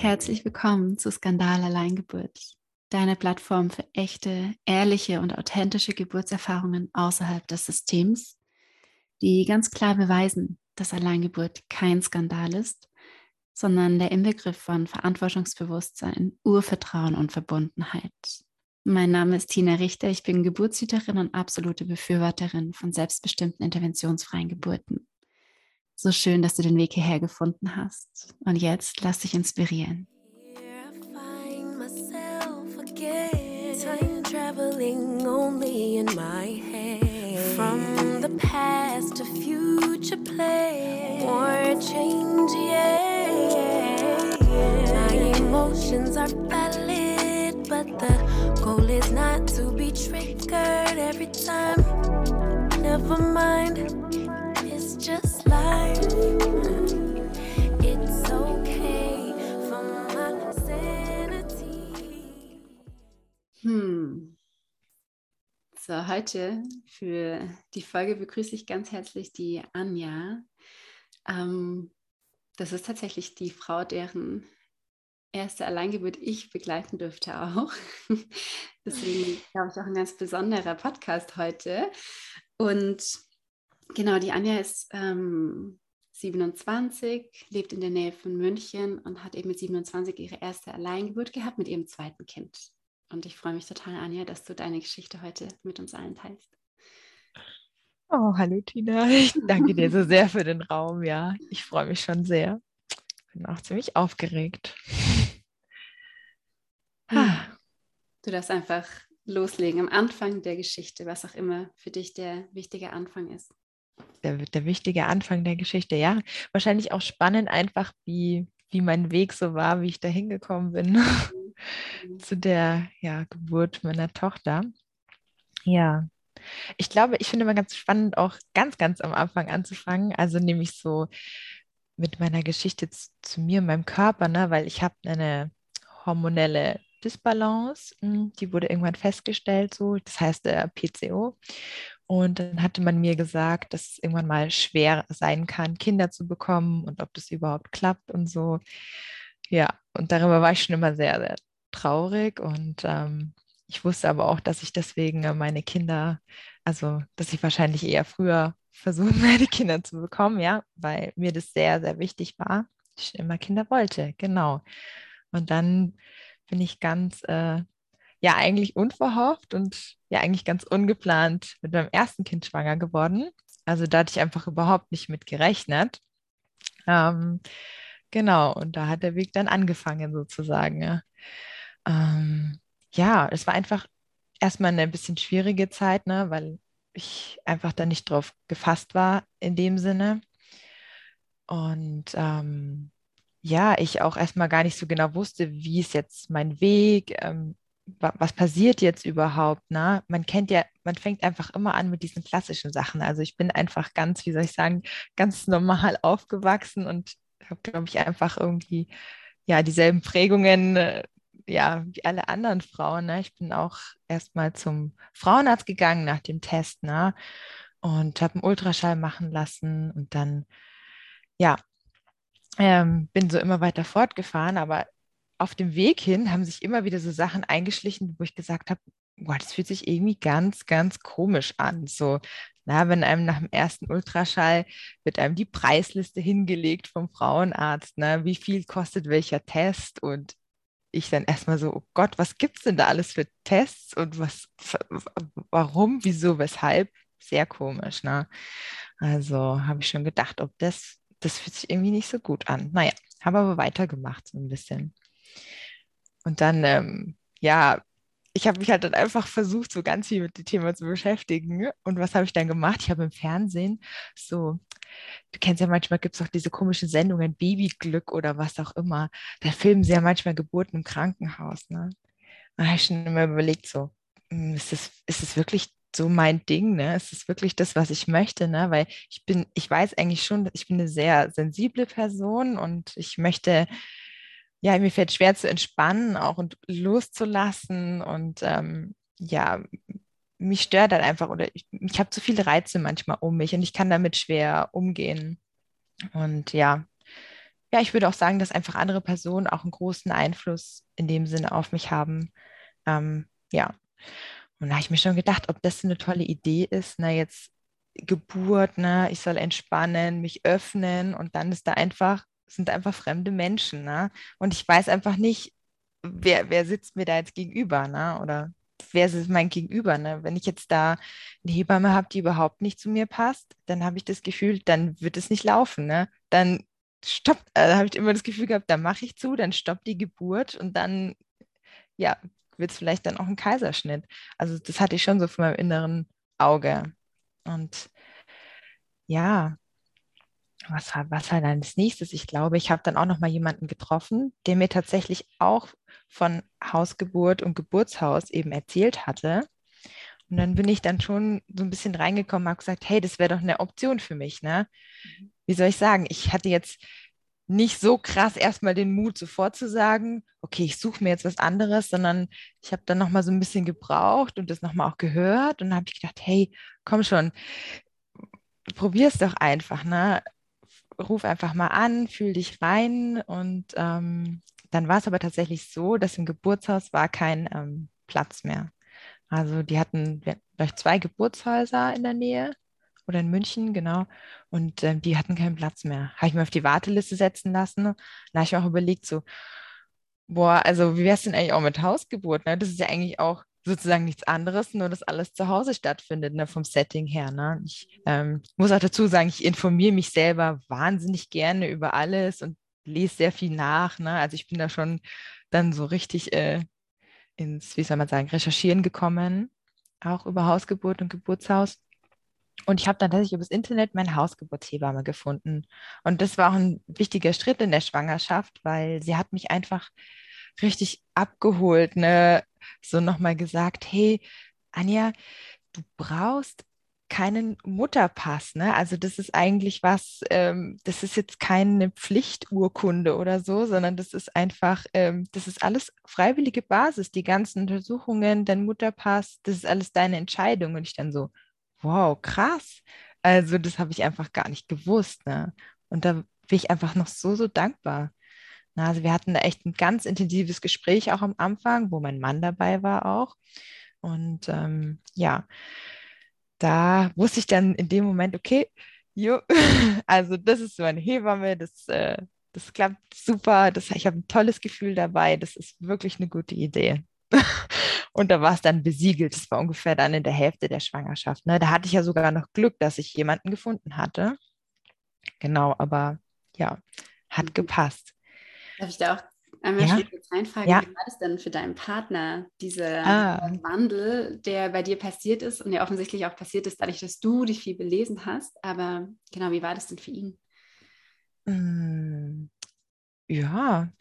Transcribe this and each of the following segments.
Herzlich willkommen zu Skandal Alleingeburt, deiner Plattform für echte, ehrliche und authentische Geburtserfahrungen außerhalb des Systems, die ganz klar beweisen, dass Alleingeburt kein Skandal ist, sondern der Inbegriff von Verantwortungsbewusstsein, Urvertrauen und Verbundenheit. Mein Name ist Tina Richter, ich bin Geburtshüterin und absolute Befürworterin von selbstbestimmten interventionsfreien Geburten. So schön, dass du den Weg hierher gefunden hast. Und jetzt lass dich inspirieren. traveling only in my head. From the past to future play. More change, yeah. My emotions are valid, but the goal is not to be triggered every time. Never mind, Hmm. So, heute für die Folge begrüße ich ganz herzlich die Anja. Ähm, das ist tatsächlich die Frau, deren erste Alleingeburt ich begleiten durfte auch. Deswegen glaube ich auch ein ganz besonderer Podcast heute. Und genau, die Anja ist ähm, 27, lebt in der Nähe von München und hat eben mit 27 ihre erste Alleingeburt gehabt mit ihrem zweiten Kind. Und ich freue mich total, Anja, dass du deine Geschichte heute mit uns allen teilst. Oh, hallo Tina. Ich danke dir so sehr für den Raum. Ja, ich freue mich schon sehr. Bin auch ziemlich aufgeregt. Du darfst einfach loslegen am Anfang der Geschichte, was auch immer für dich der wichtige Anfang ist. Der, der wichtige Anfang der Geschichte, ja. Wahrscheinlich auch spannend, einfach wie, wie mein Weg so war, wie ich da hingekommen bin mhm. zu der ja, Geburt meiner Tochter. Ja, ich glaube, ich finde immer ganz spannend, auch ganz, ganz am Anfang anzufangen. Also nämlich so mit meiner Geschichte zu, zu mir, meinem Körper, ne? weil ich habe eine hormonelle Disbalance, hm, die wurde irgendwann festgestellt, so, das heißt der PCO. Und dann hatte man mir gesagt, dass es irgendwann mal schwer sein kann, Kinder zu bekommen und ob das überhaupt klappt und so. Ja, und darüber war ich schon immer sehr, sehr traurig und ähm, ich wusste aber auch, dass ich deswegen meine Kinder, also dass ich wahrscheinlich eher früher versuchen werde, Kinder zu bekommen, ja, weil mir das sehr, sehr wichtig war. Ich immer Kinder wollte, genau. Und dann bin ich ganz, äh, ja, eigentlich unverhofft und ja, eigentlich ganz ungeplant mit meinem ersten Kind schwanger geworden. Also da hatte ich einfach überhaupt nicht mit gerechnet. Ähm, genau, und da hat der Weg dann angefangen sozusagen. Ja, ähm, ja es war einfach erstmal eine bisschen schwierige Zeit, ne, weil ich einfach da nicht drauf gefasst war in dem Sinne. Und ähm, ja, ich auch erstmal gar nicht so genau wusste, wie ist jetzt mein Weg, ähm, was passiert jetzt überhaupt, ne? Man kennt ja, man fängt einfach immer an mit diesen klassischen Sachen. Also ich bin einfach ganz, wie soll ich sagen, ganz normal aufgewachsen und habe, glaube ich, einfach irgendwie ja dieselben Prägungen, äh, ja, wie alle anderen Frauen. Ne? Ich bin auch erstmal zum Frauenarzt gegangen nach dem Test, ne? Und habe einen Ultraschall machen lassen und dann, ja, ähm, bin so immer weiter fortgefahren, aber auf dem Weg hin haben sich immer wieder so Sachen eingeschlichen, wo ich gesagt habe, boah, das fühlt sich irgendwie ganz, ganz komisch an. So, na, wenn einem nach dem ersten Ultraschall wird einem die Preisliste hingelegt vom Frauenarzt, ne, wie viel kostet welcher Test und ich dann erstmal so, oh Gott, was gibt es denn da alles für Tests und was, warum, wieso, weshalb? Sehr komisch, ne? Also habe ich schon gedacht, ob das das fühlt sich irgendwie nicht so gut an. Naja, habe aber weitergemacht so ein bisschen. Und dann, ähm, ja, ich habe mich halt dann einfach versucht, so ganz viel mit dem Thema zu beschäftigen. Und was habe ich dann gemacht? Ich habe im Fernsehen so, du kennst ja manchmal, gibt es auch diese komischen Sendungen, Babyglück oder was auch immer. Da filmen sie ja manchmal Geburten im Krankenhaus. Ne? Da habe ich schon immer überlegt, so, hm, ist es, ist es wirklich so mein Ding, ne? Es ist wirklich das, was ich möchte, ne? Weil ich bin, ich weiß eigentlich schon, ich bin eine sehr sensible Person und ich möchte, ja, mir fällt schwer zu entspannen, auch und loszulassen und ähm, ja, mich stört halt einfach oder ich, ich habe zu viele Reize manchmal um mich und ich kann damit schwer umgehen. Und ja, ja, ich würde auch sagen, dass einfach andere Personen auch einen großen Einfluss in dem Sinne auf mich haben. Ähm, ja. Und da habe ich mir schon gedacht, ob das eine tolle Idee ist, na jetzt Geburt, ne, ich soll entspannen, mich öffnen und dann ist da einfach, sind einfach fremde Menschen, ne? Und ich weiß einfach nicht, wer, wer sitzt mir da jetzt gegenüber, ne? Oder wer ist mein Gegenüber, ne? Wenn ich jetzt da eine Hebamme habe, die überhaupt nicht zu mir passt, dann habe ich das Gefühl, dann wird es nicht laufen, ne? Dann stoppt, äh, habe ich immer das Gefühl gehabt, dann mache ich zu, dann stoppt die Geburt und dann, ja, wird es vielleicht dann auch ein Kaiserschnitt. Also das hatte ich schon so vor meinem inneren Auge. Und ja, was, was war dann das nächstes? Ich glaube, ich habe dann auch noch mal jemanden getroffen, der mir tatsächlich auch von Hausgeburt und Geburtshaus eben erzählt hatte. Und dann bin ich dann schon so ein bisschen reingekommen, habe gesagt, hey, das wäre doch eine Option für mich, ne? Mhm. Wie soll ich sagen? Ich hatte jetzt nicht so krass erstmal den Mut, sofort zu sagen, okay, ich suche mir jetzt was anderes, sondern ich habe dann nochmal so ein bisschen gebraucht und das nochmal auch gehört und dann habe ich gedacht, hey, komm schon, probier es doch einfach, ne? Ruf einfach mal an, fühl dich rein und ähm, dann war es aber tatsächlich so, dass im Geburtshaus war kein ähm, Platz mehr. Also die hatten vielleicht zwei Geburtshäuser in der Nähe oder in München, genau. Und ähm, die hatten keinen Platz mehr. Habe ich mir auf die Warteliste setzen lassen. Da habe ich mir auch überlegt, so, boah, also wie wäre es denn eigentlich auch mit Hausgeburt? Ne? Das ist ja eigentlich auch sozusagen nichts anderes, nur dass alles zu Hause stattfindet, ne, vom Setting her. Ne? Ich ähm, muss auch dazu sagen, ich informiere mich selber wahnsinnig gerne über alles und lese sehr viel nach. Ne? Also ich bin da schon dann so richtig äh, ins, wie soll man sagen, Recherchieren gekommen, auch über Hausgeburt und Geburtshaus. Und ich habe dann tatsächlich über das Internet meine Hausgeburtshebamme gefunden. Und das war auch ein wichtiger Schritt in der Schwangerschaft, weil sie hat mich einfach richtig abgeholt, ne? So nochmal gesagt, hey, Anja, du brauchst keinen Mutterpass. Ne? Also das ist eigentlich was, ähm, das ist jetzt keine Pflichturkunde oder so, sondern das ist einfach, ähm, das ist alles freiwillige Basis. Die ganzen Untersuchungen, dein Mutterpass, das ist alles deine Entscheidung. Und ich dann so, wow, krass. Also das habe ich einfach gar nicht gewusst. Ne? Und da bin ich einfach noch so, so dankbar. Na, also wir hatten da echt ein ganz intensives Gespräch auch am Anfang, wo mein Mann dabei war auch. Und ähm, ja, da wusste ich dann in dem Moment, okay, jo, also das ist so eine Hebamme, das, äh, das klappt super, das, ich habe ein tolles Gefühl dabei, das ist wirklich eine gute Idee. Und da war es dann besiegelt. Das war ungefähr dann in der Hälfte der Schwangerschaft. Ne? Da hatte ich ja sogar noch Glück, dass ich jemanden gefunden hatte. Genau, aber ja, hat mhm. gepasst. Darf ich da auch einmal ja? kurz reinfragen, ja. wie war das denn für deinen Partner, dieser ah. Wandel, der bei dir passiert ist und der offensichtlich auch passiert ist, dadurch, dass du dich viel belesen hast. Aber genau, wie war das denn für ihn? Hm. Ja,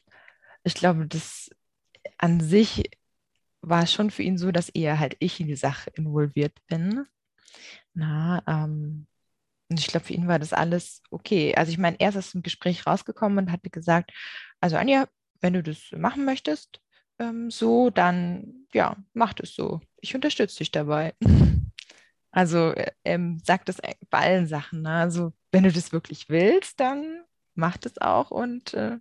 ich glaube, das an sich war es schon für ihn so, dass eher halt ich in die Sache involviert bin. Na, ähm, und ich glaube, für ihn war das alles okay. Also ich meine, er ist aus dem Gespräch rausgekommen und hatte gesagt, also Anja, wenn du das machen möchtest, ähm, so, dann ja, mach das so. Ich unterstütze dich dabei. Also er ähm, sagt das bei allen Sachen. Ne? Also wenn du das wirklich willst, dann mach das auch und äh,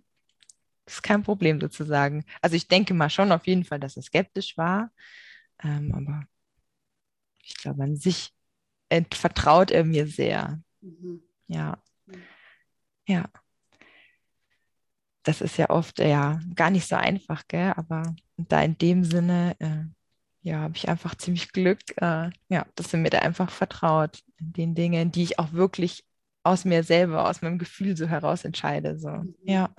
ist kein Problem sozusagen. Also ich denke mal schon auf jeden Fall, dass er skeptisch war, ähm, aber ich glaube, an sich vertraut er mir sehr. Mhm. Ja. Mhm. Ja. Das ist ja oft ja gar nicht so einfach, gell? aber da in dem Sinne, äh, ja, habe ich einfach ziemlich Glück, äh, ja, dass er mir da einfach vertraut in den Dingen, die ich auch wirklich aus mir selber, aus meinem Gefühl so heraus entscheide. So. Mhm. Ja.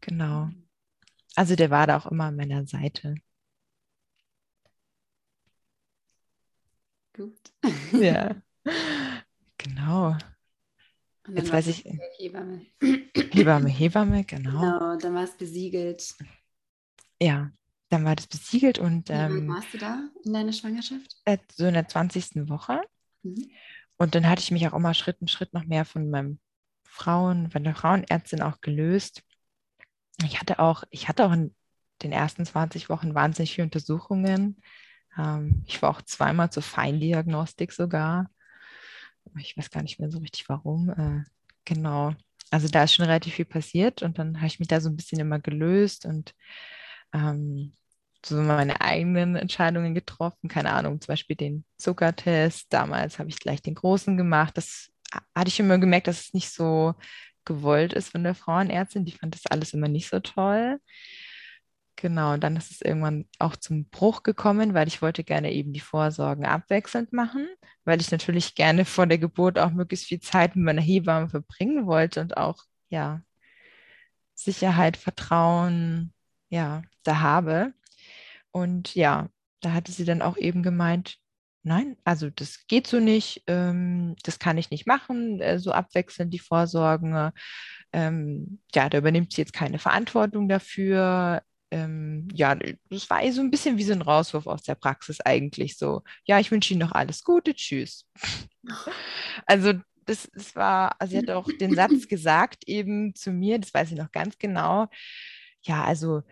Genau. Also der war da auch immer an meiner Seite. Gut. Ja. Genau. Jetzt weiß ich. Hebamme. Hebamme, Hebamme, genau. Genau, dann war es besiegelt. Ja, dann war das besiegelt und. Wie ähm, warst du da in deiner Schwangerschaft? Äh, so in der 20. Woche. Mhm. Und dann hatte ich mich auch immer Schritt und Schritt noch mehr von meinem Frauen, von der Frauenärztin auch gelöst ich hatte auch, ich hatte auch in den ersten 20 Wochen wahnsinnig viele Untersuchungen. Ähm, ich war auch zweimal zur Feindiagnostik sogar. Ich weiß gar nicht mehr so richtig warum. Äh, genau. also da ist schon relativ viel passiert und dann habe ich mich da so ein bisschen immer gelöst und ähm, so meine eigenen Entscheidungen getroffen. Keine Ahnung, zum Beispiel den Zuckertest. Damals habe ich gleich den großen gemacht. Das hatte ich immer gemerkt, dass es nicht so gewollt ist von der Frauenärztin. Die fand das alles immer nicht so toll. Genau, und dann ist es irgendwann auch zum Bruch gekommen, weil ich wollte gerne eben die Vorsorgen abwechselnd machen, weil ich natürlich gerne vor der Geburt auch möglichst viel Zeit mit meiner Hebamme verbringen wollte und auch, ja, Sicherheit, Vertrauen, ja, da habe. Und ja, da hatte sie dann auch eben gemeint, nein, also das geht so nicht, ähm, das kann ich nicht machen, äh, so abwechselnd die Vorsorgen. Ähm, ja, da übernimmt sie jetzt keine Verantwortung dafür. Ähm, ja, das war so ein bisschen wie so ein Rauswurf aus der Praxis eigentlich so. Ja, ich wünsche Ihnen noch alles Gute, tschüss. Also das, das war, also sie hat auch den Satz gesagt eben zu mir, das weiß ich noch ganz genau. Ja, also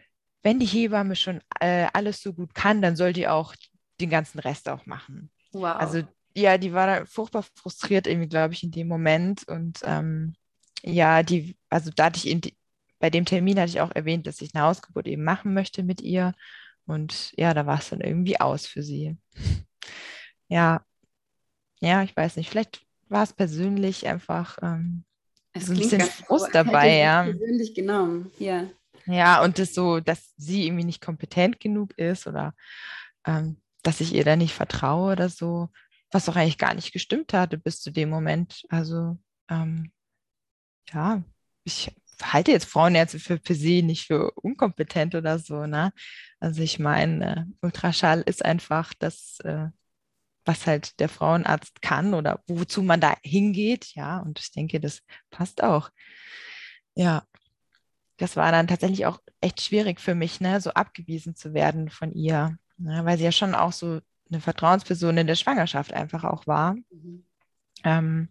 wenn die Hebamme schon äh, alles so gut kann, dann soll die auch den ganzen Rest auch machen. Wow. Also ja, die war da furchtbar frustriert irgendwie, glaube ich, in dem Moment. Und ähm, ja, die, also da hatte ich in die, bei dem Termin hatte ich auch erwähnt, dass ich eine Hausgeburt eben machen möchte mit ihr. Und ja, da war es dann irgendwie aus für sie. Ja, ja, ich weiß nicht, vielleicht war es persönlich einfach ähm, so ein bisschen Frust dabei, ja. Persönlich genommen, ja. Ja, und das so, dass sie irgendwie nicht kompetent genug ist oder ähm, dass ich ihr da nicht vertraue oder so, was doch eigentlich gar nicht gestimmt hatte bis zu dem Moment. Also ähm, ja, ich halte jetzt Frauenärzte für per se nicht für unkompetent oder so, ne? Also ich meine, äh, Ultraschall ist einfach das, äh, was halt der Frauenarzt kann oder wozu man da hingeht, ja, und ich denke, das passt auch. Ja, das war dann tatsächlich auch echt schwierig für mich, ne, so abgewiesen zu werden von ihr, ne, weil sie ja schon auch so eine Vertrauensperson in der Schwangerschaft einfach auch war. Mhm. Ähm,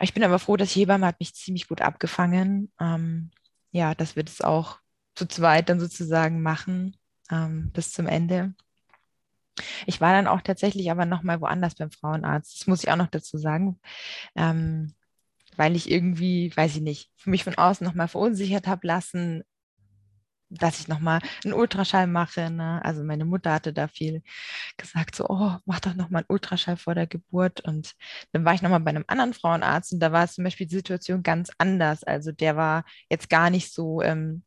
ich bin aber froh, dass Hebamme hat mich ziemlich gut abgefangen. Ähm, ja, dass wir das auch zu zweit dann sozusagen machen ähm, bis zum Ende. Ich war dann auch tatsächlich aber nochmal woanders beim Frauenarzt. Das muss ich auch noch dazu sagen. Ähm, weil ich irgendwie, weiß ich nicht, mich von außen nochmal verunsichert habe lassen, dass ich nochmal einen Ultraschall mache. Ne? Also meine Mutter hatte da viel gesagt, so, oh, mach doch nochmal einen Ultraschall vor der Geburt. Und dann war ich nochmal bei einem anderen Frauenarzt und da war zum Beispiel die Situation ganz anders. Also der war jetzt gar nicht so, ähm,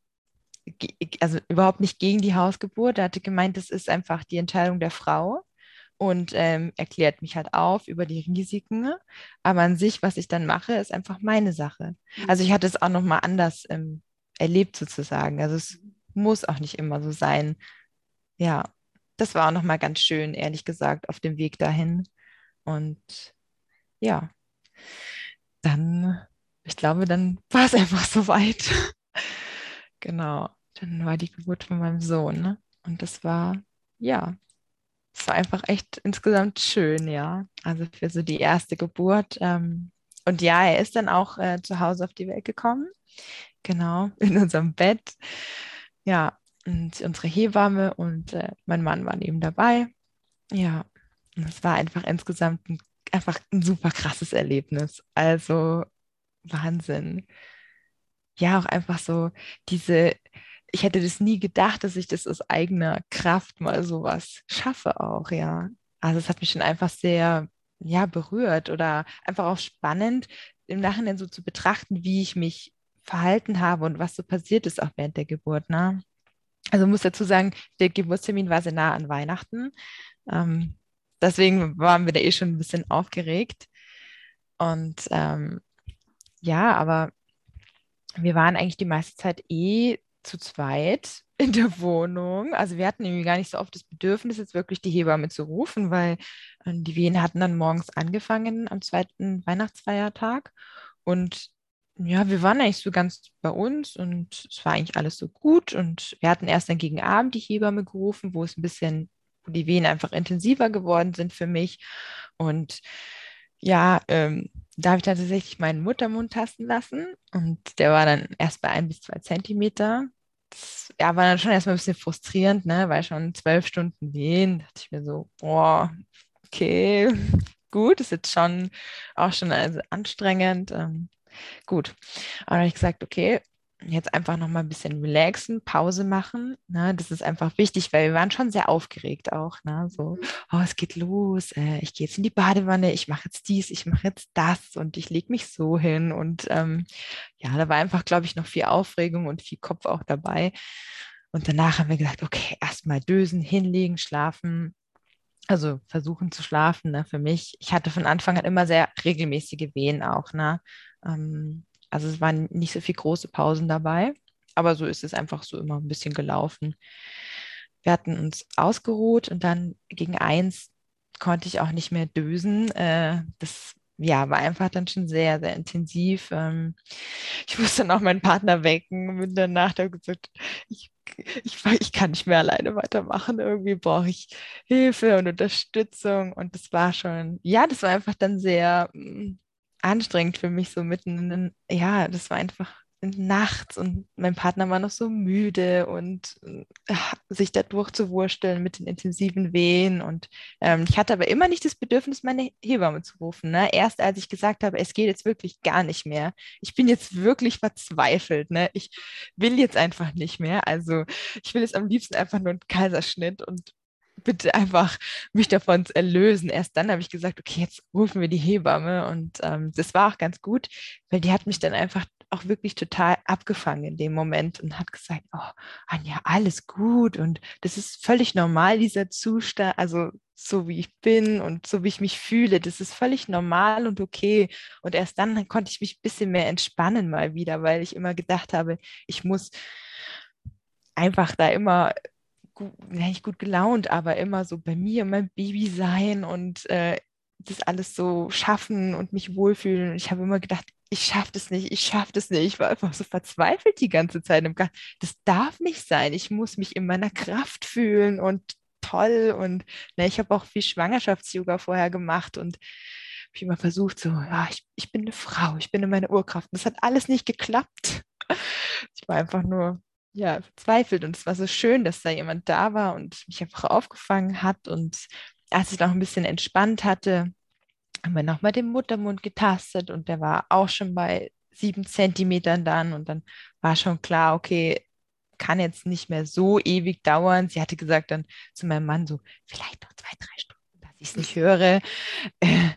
also überhaupt nicht gegen die Hausgeburt. Er hatte gemeint, das ist einfach die Entscheidung der Frau und ähm, erklärt mich halt auf über die Risiken. Aber an sich, was ich dann mache, ist einfach meine Sache. Mhm. Also ich hatte es auch nochmal anders ähm, erlebt sozusagen. Also es muss auch nicht immer so sein. Ja, das war auch nochmal ganz schön, ehrlich gesagt, auf dem Weg dahin. Und ja, dann, ich glaube, dann war es einfach soweit. genau, dann war die Geburt von meinem Sohn. Ne? Und das war, ja, es war einfach echt insgesamt schön, ja. Also für so die erste Geburt. Ähm, und ja, er ist dann auch äh, zu Hause auf die Welt gekommen. Genau, in unserem Bett. Ja, und unsere Hebamme und äh, mein Mann waren eben dabei. Ja, und es war einfach insgesamt ein, einfach ein super krasses Erlebnis. Also Wahnsinn. Ja, auch einfach so diese ich hätte das nie gedacht, dass ich das aus eigener Kraft mal sowas schaffe auch, ja. Also es hat mich schon einfach sehr, ja, berührt oder einfach auch spannend, im Nachhinein so zu betrachten, wie ich mich verhalten habe und was so passiert ist auch während der Geburt, ne? Also muss dazu sagen, der Geburtstermin war sehr nah an Weihnachten. Ähm, deswegen waren wir da eh schon ein bisschen aufgeregt. Und ähm, ja, aber wir waren eigentlich die meiste Zeit eh zu zweit in der Wohnung. Also wir hatten irgendwie gar nicht so oft das Bedürfnis, jetzt wirklich die Hebamme zu rufen, weil äh, die Wehen hatten dann morgens angefangen am zweiten Weihnachtsfeiertag. Und ja, wir waren eigentlich so ganz bei uns und es war eigentlich alles so gut. Und wir hatten erst dann gegen Abend die Hebamme gerufen, wo es ein bisschen, wo die Wehen einfach intensiver geworden sind für mich. Und ja, ähm, da habe ich dann tatsächlich meinen Muttermund tasten lassen und der war dann erst bei ein bis zwei Zentimeter. Das ja, war dann schon erstmal ein bisschen frustrierend, ne, weil schon zwölf Stunden wehen, dachte ich mir so, boah, okay, gut, ist jetzt schon auch schon also anstrengend. Ähm, Gut. Und habe ich gesagt, okay, jetzt einfach noch mal ein bisschen relaxen, Pause machen. Ne? Das ist einfach wichtig, weil wir waren schon sehr aufgeregt auch. Ne? So, mhm. oh, es geht los, äh, ich gehe jetzt in die Badewanne, ich mache jetzt dies, ich mache jetzt das und ich lege mich so hin. Und ähm, ja, da war einfach, glaube ich, noch viel Aufregung und viel Kopf auch dabei. Und danach haben wir gesagt, okay, erstmal dösen, hinlegen, schlafen. Also versuchen zu schlafen, ne, für mich. Ich hatte von Anfang an immer sehr regelmäßige Wehen auch, ne? Ähm, also es waren nicht so viele große Pausen dabei, aber so ist es einfach so immer ein bisschen gelaufen. Wir hatten uns ausgeruht und dann gegen eins konnte ich auch nicht mehr dösen. Äh, das ja, war einfach dann schon sehr, sehr intensiv. Ähm, ich musste dann auch meinen Partner wecken und bin danach da gesagt, ich, ich, ich kann nicht mehr alleine weitermachen. Irgendwie brauche ich Hilfe und Unterstützung. Und das war schon, ja, das war einfach dann sehr mm, anstrengend für mich, so mitten in den, ja, das war einfach nachts und mein Partner war noch so müde und äh, sich da durchzuwursteln mit den intensiven Wehen. Und ähm, ich hatte aber immer nicht das Bedürfnis, meine Hebamme zu rufen. Ne? Erst als ich gesagt habe, es geht jetzt wirklich gar nicht mehr. Ich bin jetzt wirklich verzweifelt. Ne? Ich will jetzt einfach nicht mehr. Also ich will jetzt am liebsten einfach nur einen Kaiserschnitt und bitte einfach mich davon erlösen. Erst dann habe ich gesagt, okay, jetzt rufen wir die Hebamme. Und ähm, das war auch ganz gut, weil die hat mich dann einfach auch wirklich total abgefangen in dem Moment und hat gesagt, oh, Anja, alles gut und das ist völlig normal, dieser Zustand, also so wie ich bin und so wie ich mich fühle, das ist völlig normal und okay. Und erst dann konnte ich mich ein bisschen mehr entspannen mal wieder, weil ich immer gedacht habe, ich muss einfach da immer gut, nicht gut gelaunt, aber immer so bei mir, mein Baby sein und äh, das alles so schaffen und mich wohlfühlen. Und ich habe immer gedacht, ich schaffe das nicht, ich schaffe das nicht. Ich war einfach so verzweifelt die ganze Zeit im. Das darf nicht sein. Ich muss mich in meiner Kraft fühlen und toll. Und ne, ich habe auch viel Schwangerschafts-Yoga vorher gemacht und habe immer versucht, so, ja, ich, ich bin eine Frau, ich bin in meiner Urkraft. Das hat alles nicht geklappt. Ich war einfach nur ja, verzweifelt und es war so schön, dass da jemand da war und mich einfach aufgefangen hat und als ich noch ein bisschen entspannt hatte, haben wir nochmal den Muttermund getastet und der war auch schon bei sieben Zentimetern dann und dann war schon klar, okay, kann jetzt nicht mehr so ewig dauern. Sie hatte gesagt dann zu meinem Mann so, vielleicht noch zwei, drei Stunden, dass ich es nicht höre.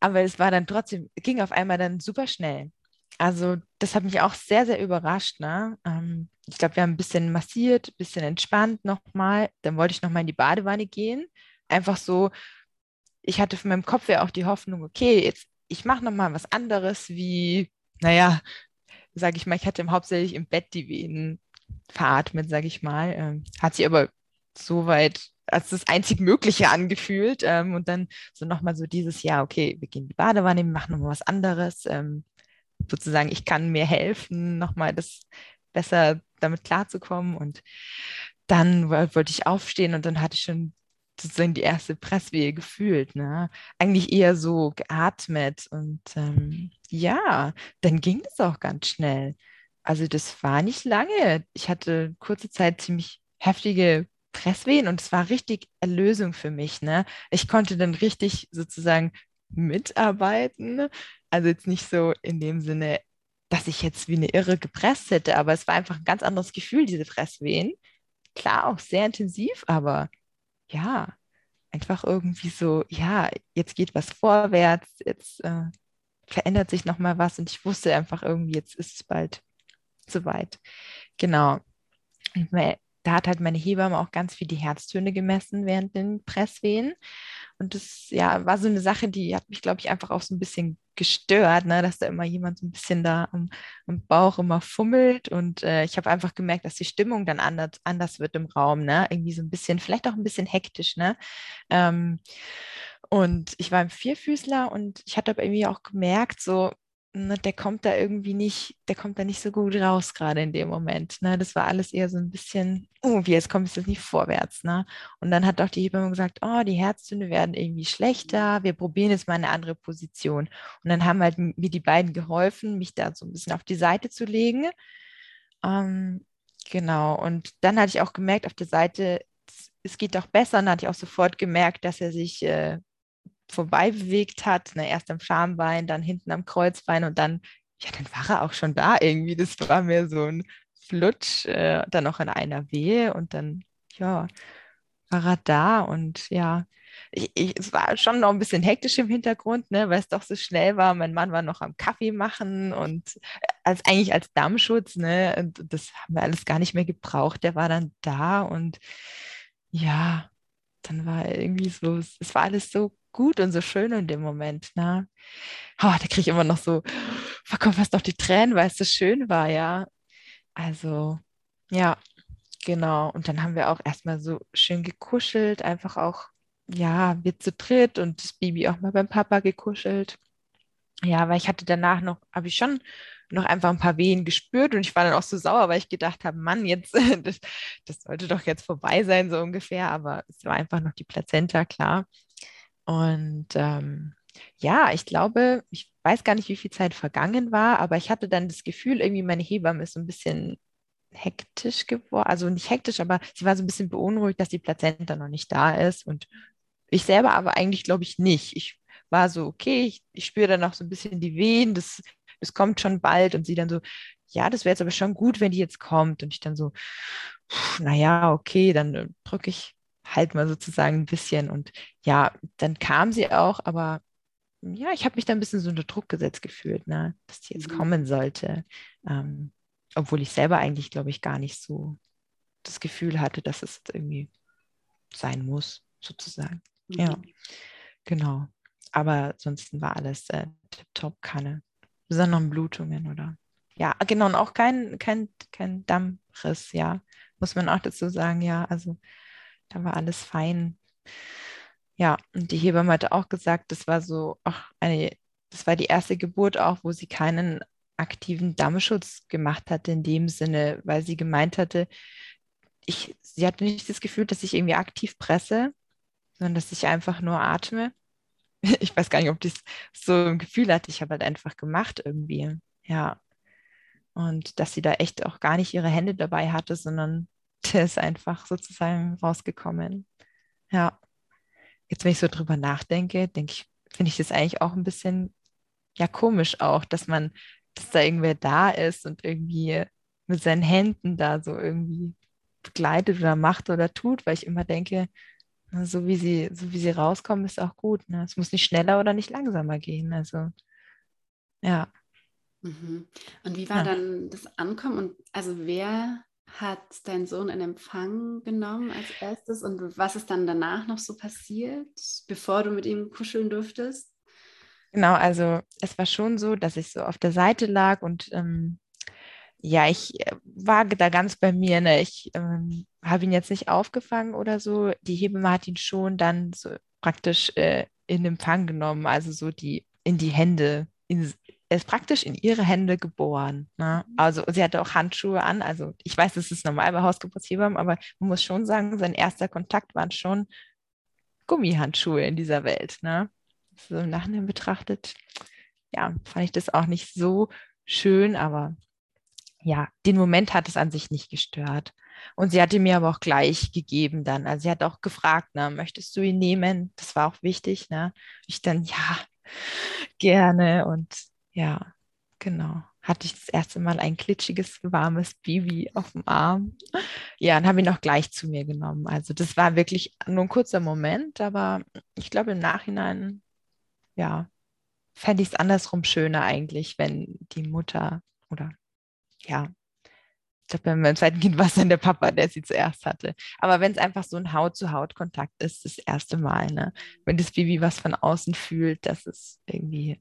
aber es war dann trotzdem, ging auf einmal dann super schnell. Also das hat mich auch sehr, sehr überrascht. Ne? Ähm, ich glaube, wir haben ein bisschen massiert, ein bisschen entspannt nochmal. Dann wollte ich nochmal in die Badewanne gehen. Einfach so, ich hatte von meinem Kopf ja auch die Hoffnung, okay, jetzt ich mache nochmal was anderes, wie, naja, sage ich mal, ich hatte hauptsächlich im Bett die Venen veratmet, sage ich mal. Ähm, hat sich aber soweit als das einzig Mögliche angefühlt. Ähm, und dann so nochmal so dieses Jahr, okay, wir gehen in die Badewanne, machen nochmal was anderes. Ähm, sozusagen, ich kann mir helfen, nochmal das besser damit klarzukommen. Und dann wollte ich aufstehen und dann hatte ich schon sozusagen die erste Presswehe gefühlt. Ne? Eigentlich eher so geatmet. Und ähm, ja, dann ging das auch ganz schnell. Also das war nicht lange. Ich hatte kurze Zeit ziemlich heftige Presswehen und es war richtig Erlösung für mich. Ne? Ich konnte dann richtig sozusagen mitarbeiten. Also jetzt nicht so in dem Sinne, dass ich jetzt wie eine Irre gepresst hätte, aber es war einfach ein ganz anderes Gefühl, diese Presswehen. Klar, auch sehr intensiv, aber ja, einfach irgendwie so, ja, jetzt geht was vorwärts, jetzt äh, verändert sich nochmal was und ich wusste einfach irgendwie, jetzt ist es bald soweit. Genau. Und da hat halt meine Hebamme auch ganz viel die Herztöne gemessen während den Presswehen. Und das ja, war so eine Sache, die hat mich, glaube ich, einfach auch so ein bisschen gestört, ne? dass da immer jemand so ein bisschen da am, am Bauch immer fummelt. Und äh, ich habe einfach gemerkt, dass die Stimmung dann anders, anders wird im Raum. Ne? Irgendwie so ein bisschen, vielleicht auch ein bisschen hektisch. Ne? Ähm, und ich war im Vierfüßler und ich hatte aber irgendwie auch gemerkt, so, ne, der kommt da irgendwie nicht, der kommt da nicht so gut raus gerade in dem Moment. Ne? Das war alles eher so ein bisschen, oh, wie jetzt kommt es nicht vorwärts. Ne? Und dann hat auch die Hebamme gesagt, oh, die Herztöne werden irgendwie schlechter, wir probieren jetzt mal eine andere Position. Und dann haben halt mir die beiden geholfen, mich da so ein bisschen auf die Seite zu legen. Ähm, genau, und dann hatte ich auch gemerkt, auf der Seite, es geht doch besser. Und dann hatte ich auch sofort gemerkt, dass er sich äh, vorbei bewegt hat, ne, erst am Schambein, dann hinten am Kreuzbein und dann ja, dann war er auch schon da irgendwie. Das war mir so ein Flutsch, äh, dann noch in einer Wehe und dann, ja, war er da und ja, ich, ich, es war schon noch ein bisschen hektisch im Hintergrund, ne, weil es doch so schnell war. Mein Mann war noch am Kaffee machen und äh, als eigentlich als Dammschutz, ne, und das haben wir alles gar nicht mehr gebraucht. Der war dann da und ja, dann war irgendwie so, es war alles so gut und so schön in dem Moment. Ne? Oh, da kriege ich immer noch so, verkommt fast noch die Tränen, weil es so schön war, ja. Also, ja, genau. Und dann haben wir auch erstmal so schön gekuschelt, einfach auch, ja, wir zu dritt und das Baby auch mal beim Papa gekuschelt. Ja, weil ich hatte danach noch, habe ich schon noch einfach ein paar Wehen gespürt und ich war dann auch so sauer, weil ich gedacht habe, Mann, jetzt, das, das sollte doch jetzt vorbei sein, so ungefähr. Aber es war einfach noch die Plazenta, klar. Und ähm, ja, ich glaube, ich weiß gar nicht, wie viel Zeit vergangen war, aber ich hatte dann das Gefühl, irgendwie meine Hebamme ist so ein bisschen hektisch geworden. Also nicht hektisch, aber sie war so ein bisschen beunruhigt, dass die Plazenta noch nicht da ist. Und ich selber aber eigentlich, glaube ich, nicht. Ich war so, okay, ich, ich spüre dann noch so ein bisschen die Wehen, das, das kommt schon bald. Und sie dann so, ja, das wäre jetzt aber schon gut, wenn die jetzt kommt. Und ich dann so, naja, okay, dann äh, drücke ich halt mal sozusagen ein bisschen. Und ja, dann kam sie auch, aber ja, ich habe mich da ein bisschen so unter Druck gesetzt gefühlt, ne, dass die jetzt mhm. kommen sollte. Ähm, obwohl ich selber eigentlich, glaube ich, gar nicht so das Gefühl hatte, dass es irgendwie sein muss, sozusagen. Mhm. Ja, genau. Aber ansonsten war alles äh, tipptopp, keine besonderen Blutungen oder ja, genau, und auch kein, kein, kein Dammriss, ja, muss man auch dazu sagen, ja, also da war alles fein. Ja, und die Hebamme hatte auch gesagt, das war so, ach, eine, das war die erste Geburt auch, wo sie keinen aktiven Dammschutz gemacht hatte in dem Sinne, weil sie gemeint hatte, ich, sie hatte nicht das Gefühl, dass ich irgendwie aktiv presse, sondern dass ich einfach nur atme. Ich weiß gar nicht, ob das so ein Gefühl hatte. Ich habe halt einfach gemacht irgendwie. Ja. Und dass sie da echt auch gar nicht ihre Hände dabei hatte, sondern der ist einfach sozusagen rausgekommen. Ja. Jetzt, wenn ich so drüber nachdenke, denke ich, finde ich das eigentlich auch ein bisschen ja komisch auch, dass man, dass da irgendwer da ist und irgendwie mit seinen Händen da so irgendwie begleitet oder macht oder tut, weil ich immer denke, so wie sie, so wie sie rauskommen, ist auch gut. Ne? Es muss nicht schneller oder nicht langsamer gehen. Also ja. Mhm. Und wie war ja. dann das Ankommen? Und also wer hat dein Sohn in Empfang genommen als erstes und was ist dann danach noch so passiert, bevor du mit ihm kuscheln durftest? Genau, also es war schon so, dass ich so auf der Seite lag und ähm, ja, ich äh, war da ganz bei mir. Ne? Ich ähm, habe ihn jetzt nicht aufgefangen oder so. Die Hebamme hat ihn schon dann so praktisch äh, in Empfang genommen, also so die in die Hände, in, ist praktisch in ihre Hände geboren. Ne? Also sie hatte auch Handschuhe an. Also ich weiß, das ist normal bei Hausgeburtshebammen, aber man muss schon sagen, sein erster Kontakt waren schon Gummihandschuhe in dieser Welt. Ne? So im Nachhinein betrachtet, ja, fand ich das auch nicht so schön, aber ja, den Moment hat es an sich nicht gestört. Und sie hatte mir aber auch gleich gegeben dann. Also sie hat auch gefragt, ne, möchtest du ihn nehmen? Das war auch wichtig. Ne? Ich dann, ja, gerne. Und ja, genau. Hatte ich das erste Mal ein glitschiges, warmes Baby auf dem Arm. Ja, und habe ihn auch gleich zu mir genommen. Also das war wirklich nur ein kurzer Moment, aber ich glaube im Nachhinein, ja, fände ich es andersrum schöner eigentlich, wenn die Mutter oder ja, ich glaube, beim zweiten Kind war es dann der Papa, der sie zuerst hatte. Aber wenn es einfach so ein Haut-zu-Haut-Kontakt ist, das erste Mal, ne? wenn das Baby was von außen fühlt, dass es irgendwie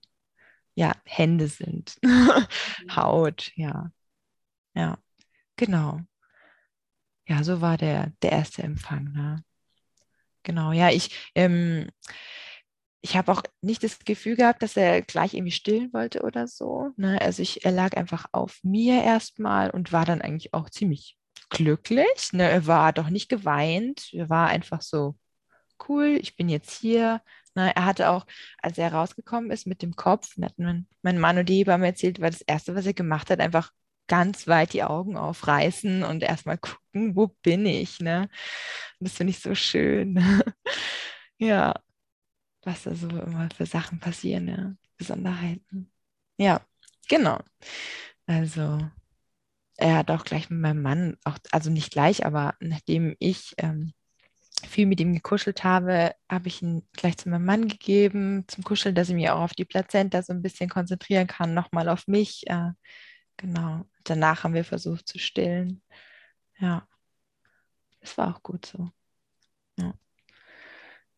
ja, Hände sind. Haut, ja. Ja, genau. Ja, so war der, der erste Empfang. Ne? Genau, ja, ich, ähm, ich habe auch nicht das Gefühl gehabt, dass er gleich irgendwie stillen wollte oder so. Ne? Also ich, er lag einfach auf mir erstmal und war dann eigentlich auch ziemlich glücklich. Ne? Er war doch nicht geweint, er war einfach so, cool, ich bin jetzt hier, Ne, er hatte auch, als er rausgekommen ist mit dem Kopf, mein, mein Mann und die Hebamme erzählt, war das Erste, was er gemacht hat, einfach ganz weit die Augen aufreißen und erstmal gucken, wo bin ich. Ne? Das finde ich so schön. ja, was da so immer für Sachen passieren, ja. Besonderheiten. Ja, genau. Also er hat auch gleich mit meinem Mann, auch, also nicht gleich, aber nachdem ich ähm, viel mit ihm gekuschelt habe, habe ich ihn gleich zu meinem Mann gegeben, zum Kuscheln, dass ich mich auch auf die Plazenta so ein bisschen konzentrieren kann, nochmal auf mich. Äh, genau. Danach haben wir versucht zu stillen. Ja. Es war auch gut so. Ja.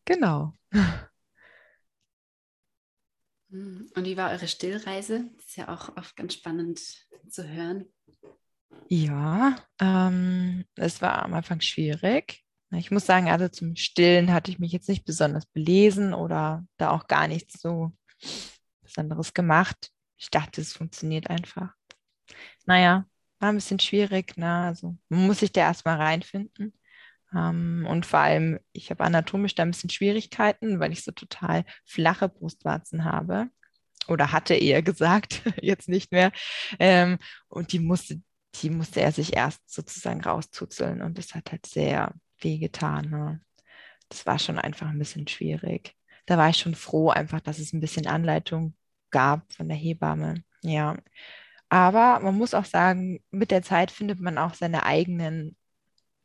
Genau. Und wie war eure Stillreise? Das ist ja auch oft ganz spannend zu hören. Ja, ähm, es war am Anfang schwierig. Ich muss sagen, also zum Stillen hatte ich mich jetzt nicht besonders belesen oder da auch gar nichts so Besonderes gemacht. Ich dachte, es funktioniert einfach. Naja, war ein bisschen schwierig. Ne? Also muss sich da erstmal reinfinden. Ähm, und vor allem, ich habe anatomisch da ein bisschen Schwierigkeiten, weil ich so total flache Brustwarzen habe. Oder hatte eher gesagt, jetzt nicht mehr. Ähm, und die musste, die musste er sich erst sozusagen rauszuzeln. Und das hat halt sehr wehgetan. Ne? Das war schon einfach ein bisschen schwierig. Da war ich schon froh, einfach, dass es ein bisschen Anleitung gab von der Hebamme. Ja. Aber man muss auch sagen, mit der Zeit findet man auch seine eigenen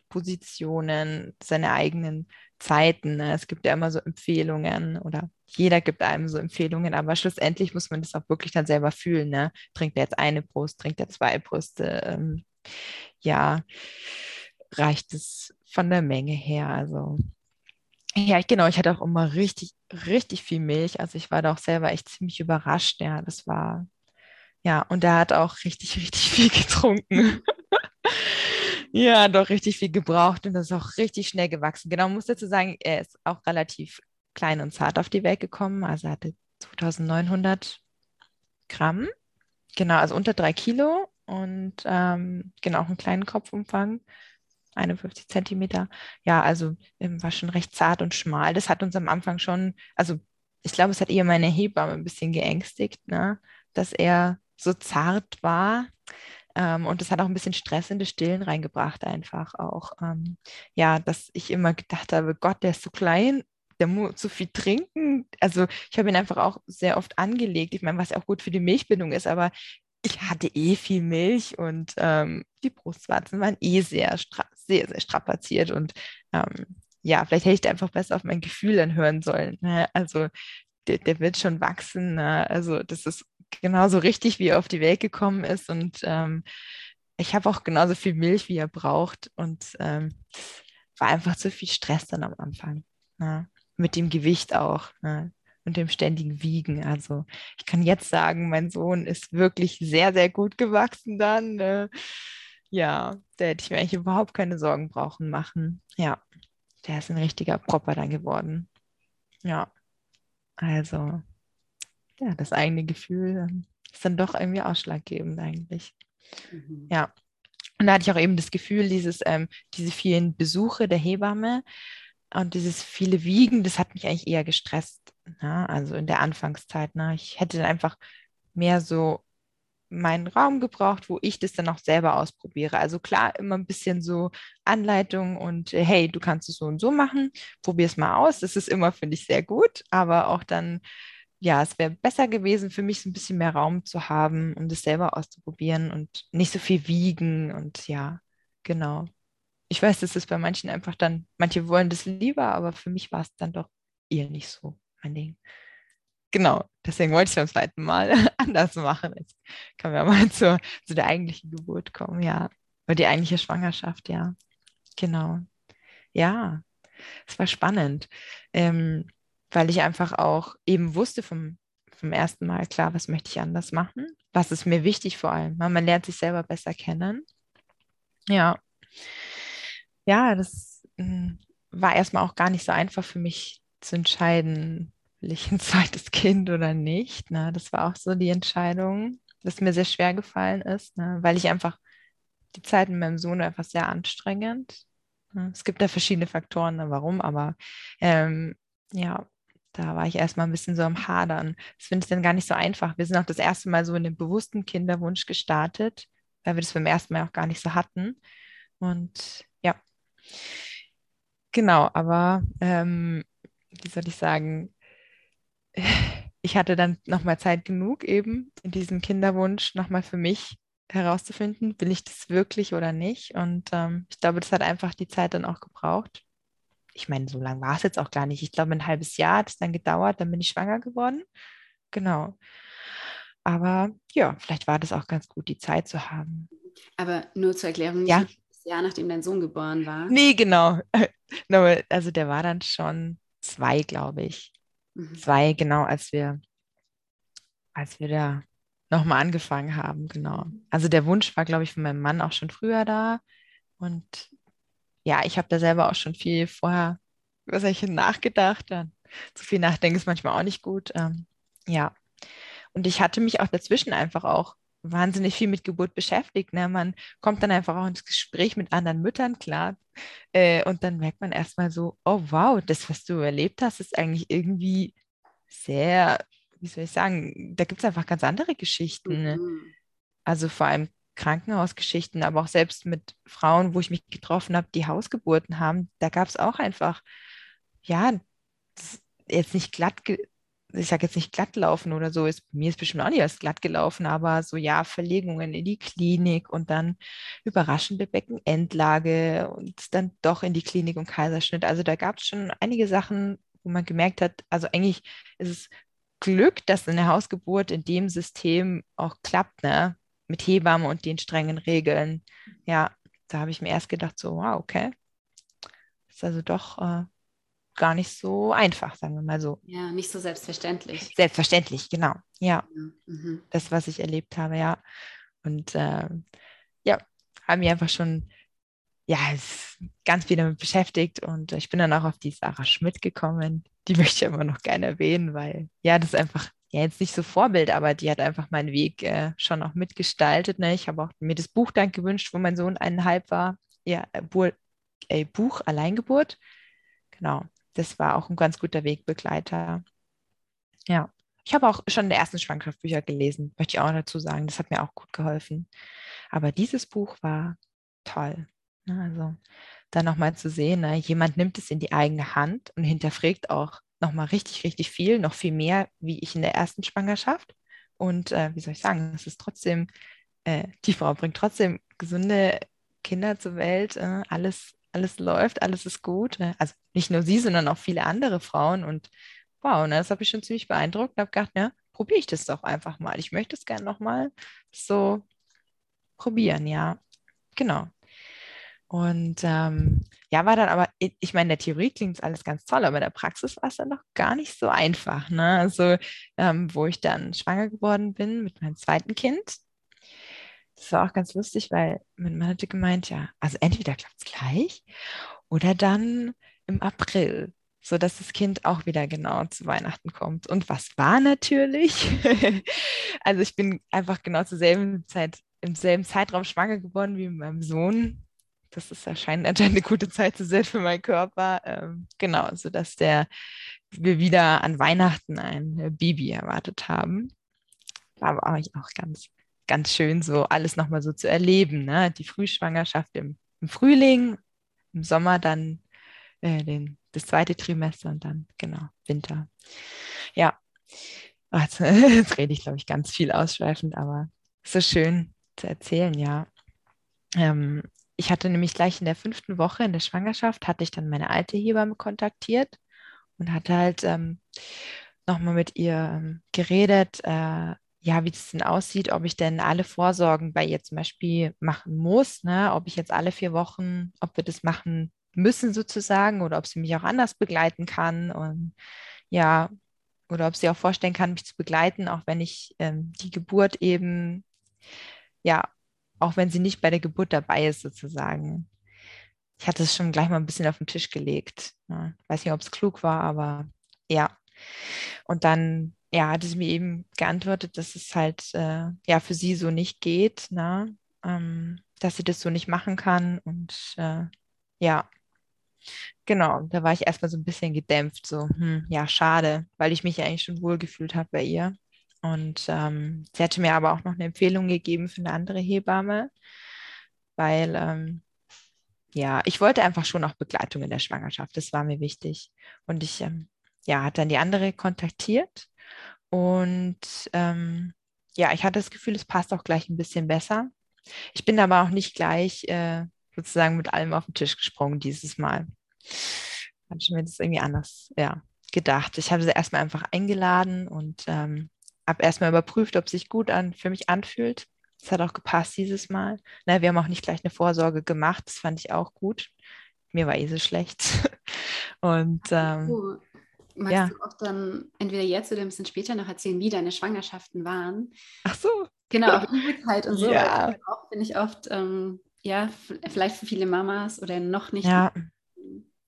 Positionen, seine eigenen Zeiten. Ne? Es gibt ja immer so Empfehlungen oder jeder gibt einem so Empfehlungen, aber schlussendlich muss man das auch wirklich dann selber fühlen. Ne? Trinkt er jetzt eine Brust, trinkt er zwei Brüste? Ähm, ja, reicht es von der Menge her? Also ja, ich, genau, ich hatte auch immer richtig, richtig viel Milch. Also ich war da auch selber echt ziemlich überrascht. Ja, das war, ja, und er hat auch richtig, richtig viel getrunken. Ja, doch richtig viel gebraucht und das ist auch richtig schnell gewachsen. Genau, muss dazu sagen, er ist auch relativ klein und zart auf die Welt gekommen. Also er hatte 2900 Gramm. Genau, also unter drei Kilo und ähm, genau einen kleinen Kopfumfang. 51 Zentimeter. Ja, also ähm, war schon recht zart und schmal. Das hat uns am Anfang schon, also ich glaube, es hat eher meine Hebamme ein bisschen geängstigt, ne? dass er so zart war. Ähm, und das hat auch ein bisschen Stress in das Stillen reingebracht, einfach auch. Ähm, ja, dass ich immer gedacht habe, Gott, der ist so klein, der muss so viel trinken. Also ich habe ihn einfach auch sehr oft angelegt. Ich meine, was ja auch gut für die Milchbildung ist, aber ich hatte eh viel Milch und ähm, die Brustwarzen waren eh sehr, sehr, sehr strapaziert und ähm, ja, vielleicht hätte ich da einfach besser auf mein Gefühl dann hören sollen. Ne? Also der, der, wird schon wachsen. Ne? Also das ist genauso richtig, wie er auf die Welt gekommen ist. Und ähm, ich habe auch genauso viel Milch, wie er braucht. Und ähm, war einfach zu viel Stress dann am Anfang. Ne? Mit dem Gewicht auch. Ne? Und dem ständigen Wiegen. Also ich kann jetzt sagen, mein Sohn ist wirklich sehr, sehr gut gewachsen dann. Ne? Ja, da hätte ich mir eigentlich überhaupt keine Sorgen brauchen machen. Ja, der ist ein richtiger Propper dann geworden. Ja, also ja, das eigene Gefühl ähm, ist dann doch irgendwie ausschlaggebend eigentlich. Mhm. Ja. Und da hatte ich auch eben das Gefühl, dieses, ähm, diese vielen Besuche der Hebamme und dieses viele Wiegen, das hat mich eigentlich eher gestresst. Ne? Also in der Anfangszeit. Ne? Ich hätte dann einfach mehr so meinen Raum gebraucht, wo ich das dann auch selber ausprobiere. Also klar, immer ein bisschen so Anleitung und äh, hey, du kannst es so und so machen, probier es mal aus. Das ist immer, finde ich, sehr gut, aber auch dann ja, es wäre besser gewesen für mich, so ein bisschen mehr Raum zu haben, um das selber auszuprobieren und nicht so viel wiegen und ja, genau. Ich weiß, das ist bei manchen einfach dann, manche wollen das lieber, aber für mich war es dann doch eher nicht so mein Ding. Genau, deswegen wollte ich es beim zweiten Mal anders machen. Jetzt können wir mal zur, zu der eigentlichen Geburt kommen, ja. Oder die eigentliche Schwangerschaft, ja. Genau. Ja, es war spannend. Ähm, weil ich einfach auch eben wusste vom, vom ersten Mal, klar, was möchte ich anders machen, was ist mir wichtig vor allem. Man lernt sich selber besser kennen. Ja, ja, das hm, war erstmal auch gar nicht so einfach für mich zu entscheiden, will ich ein zweites Kind oder nicht. Ne? Das war auch so die Entscheidung, das mir sehr schwer gefallen ist, ne? weil ich einfach die Zeit mit meinem Sohn einfach sehr anstrengend. Ne? Es gibt da verschiedene Faktoren, ne, warum, aber ähm, ja, da war ich erstmal ein bisschen so am Hadern. Das finde ich dann gar nicht so einfach. Wir sind auch das erste Mal so in den bewussten Kinderwunsch gestartet, weil wir das beim ersten Mal auch gar nicht so hatten. Und ja, genau, aber ähm, wie soll ich sagen, ich hatte dann nochmal Zeit genug, eben in diesem Kinderwunsch nochmal für mich herauszufinden, will ich das wirklich oder nicht. Und ähm, ich glaube, das hat einfach die Zeit dann auch gebraucht. Ich meine, so lange war es jetzt auch gar nicht. Ich glaube, ein halbes Jahr hat es dann gedauert, dann bin ich schwanger geworden. Genau. Aber ja, vielleicht war das auch ganz gut, die Zeit zu haben. Aber nur zur Erklärung, nicht ja. das Jahr, nachdem dein Sohn geboren war. Nee, genau. Also der war dann schon zwei, glaube ich. Mhm. Zwei, genau, als wir, als wir da nochmal angefangen haben, genau. Also der Wunsch war, glaube ich, von meinem Mann auch schon früher da. Und ja, ich habe da selber auch schon viel vorher über solche nachgedacht. Dann zu viel nachdenken ist manchmal auch nicht gut. Ähm, ja. Und ich hatte mich auch dazwischen einfach auch wahnsinnig viel mit Geburt beschäftigt. Ne? Man kommt dann einfach auch ins Gespräch mit anderen Müttern, klar. Äh, und dann merkt man erstmal so, oh wow, das, was du erlebt hast, ist eigentlich irgendwie sehr wie soll ich sagen, da gibt es einfach ganz andere Geschichten. Ne? Mhm. Also vor allem Krankenhausgeschichten, aber auch selbst mit Frauen, wo ich mich getroffen habe, die Hausgeburten haben, da gab es auch einfach, ja, jetzt nicht glatt, ich sage jetzt nicht glatt laufen oder so, ist, mir ist bestimmt auch nicht erst glatt gelaufen, aber so ja, Verlegungen in die Klinik und dann überraschende Beckenendlage und dann doch in die Klinik und Kaiserschnitt. Also da gab es schon einige Sachen, wo man gemerkt hat, also eigentlich ist es Glück, dass eine Hausgeburt in dem System auch klappt, ne? Mit Hebamme und den strengen Regeln. Ja, da habe ich mir erst gedacht, so, wow, okay. Ist also doch äh, gar nicht so einfach, sagen wir mal so. Ja, nicht so selbstverständlich. Selbstverständlich, genau. Ja, mhm. das, was ich erlebt habe, ja. Und äh, ja, haben mich einfach schon ja, ganz viel damit beschäftigt und ich bin dann auch auf die Sarah Schmidt gekommen. Die möchte ich immer noch gerne erwähnen, weil ja, das ist einfach ja jetzt nicht so Vorbild, aber die hat einfach meinen Weg äh, schon auch mitgestaltet. Ne? Ich habe auch mir das Buch dann gewünscht, wo mein Sohn eineinhalb war. Ja, äh, äh, Buch Alleingeburt. Genau, das war auch ein ganz guter Wegbegleiter. Ja, ich habe auch schon die ersten Schwangerschaftsbücher gelesen, möchte ich auch dazu sagen. Das hat mir auch gut geholfen. Aber dieses Buch war toll. Ne, also dann nochmal zu sehen, ne, jemand nimmt es in die eigene Hand und hinterfragt auch nochmal richtig, richtig viel, noch viel mehr, wie ich in der ersten Schwangerschaft. Und äh, wie soll ich sagen, es ist trotzdem, äh, die Frau bringt trotzdem gesunde Kinder zur Welt, äh, alles, alles läuft, alles ist gut. Äh, also nicht nur sie, sondern auch viele andere Frauen. Und wow, ne, das habe ich schon ziemlich beeindruckt und habe gedacht, ja, probiere ich das doch einfach mal. Ich möchte es gerne nochmal so probieren, ja. Genau. Und ähm, ja, war dann aber, ich meine, in der Theorie klingt alles ganz toll, aber in der Praxis war es dann noch gar nicht so einfach. Ne? Also, ähm, wo ich dann schwanger geworden bin mit meinem zweiten Kind, das war auch ganz lustig, weil mein Mann hatte gemeint, ja, also entweder klappt es gleich oder dann im April, sodass das Kind auch wieder genau zu Weihnachten kommt. Und was war natürlich? also ich bin einfach genau zur selben Zeit, im selben Zeitraum schwanger geworden wie mit meinem Sohn das ist anscheinend eine gute Zeit zu sein für meinen Körper. Ähm, genau, sodass der, wir wieder an Weihnachten ein Baby erwartet haben. War aber auch ganz, ganz schön, so alles nochmal so zu erleben. Ne? Die Frühschwangerschaft im, im Frühling, im Sommer dann äh, den, das zweite Trimester und dann, genau, Winter. Ja, also, jetzt rede ich, glaube ich, ganz viel ausschweifend, aber so schön zu erzählen, ja. Ähm, ich hatte nämlich gleich in der fünften Woche in der Schwangerschaft, hatte ich dann meine alte Hebamme kontaktiert und hatte halt ähm, nochmal mit ihr ähm, geredet, äh, ja, wie das denn aussieht, ob ich denn alle Vorsorgen bei ihr zum Beispiel machen muss, ne? ob ich jetzt alle vier Wochen, ob wir das machen müssen sozusagen oder ob sie mich auch anders begleiten kann und ja, oder ob sie auch vorstellen kann, mich zu begleiten, auch wenn ich ähm, die Geburt eben ja auch wenn sie nicht bei der Geburt dabei ist, sozusagen. Ich hatte es schon gleich mal ein bisschen auf den Tisch gelegt. Ja, weiß nicht, ob es klug war, aber ja. Und dann ja, hat sie mir eben geantwortet, dass es halt äh, ja für sie so nicht geht, ne? Ähm, dass sie das so nicht machen kann. Und äh, ja, genau, da war ich erstmal so ein bisschen gedämpft, so, hm, ja, schade, weil ich mich ja eigentlich schon wohl gefühlt habe bei ihr. Und ähm, sie hatte mir aber auch noch eine Empfehlung gegeben für eine andere Hebamme, weil ähm, ja, ich wollte einfach schon auch Begleitung in der Schwangerschaft. Das war mir wichtig. Und ich ähm, ja, hat dann die andere kontaktiert Und ähm, ja, ich hatte das Gefühl, es passt auch gleich ein bisschen besser. Ich bin aber auch nicht gleich äh, sozusagen mit allem auf den Tisch gesprungen dieses Mal. Hatte ich mir das irgendwie anders ja, gedacht. Ich habe sie erstmal einfach eingeladen und ähm, habe erstmal überprüft, ob es sich gut an, für mich anfühlt. Es hat auch gepasst dieses Mal. Na, wir haben auch nicht gleich eine Vorsorge gemacht. Das fand ich auch gut. Mir war eh so schlecht. und ähm, oh. Magst ja. du auch dann entweder jetzt oder ein bisschen später noch erzählen, wie deine Schwangerschaften waren? Ach so. Genau, auch Übelkeit und so. Ja. Auch finde ich oft, ähm, ja, vielleicht für viele Mamas oder noch nicht ja.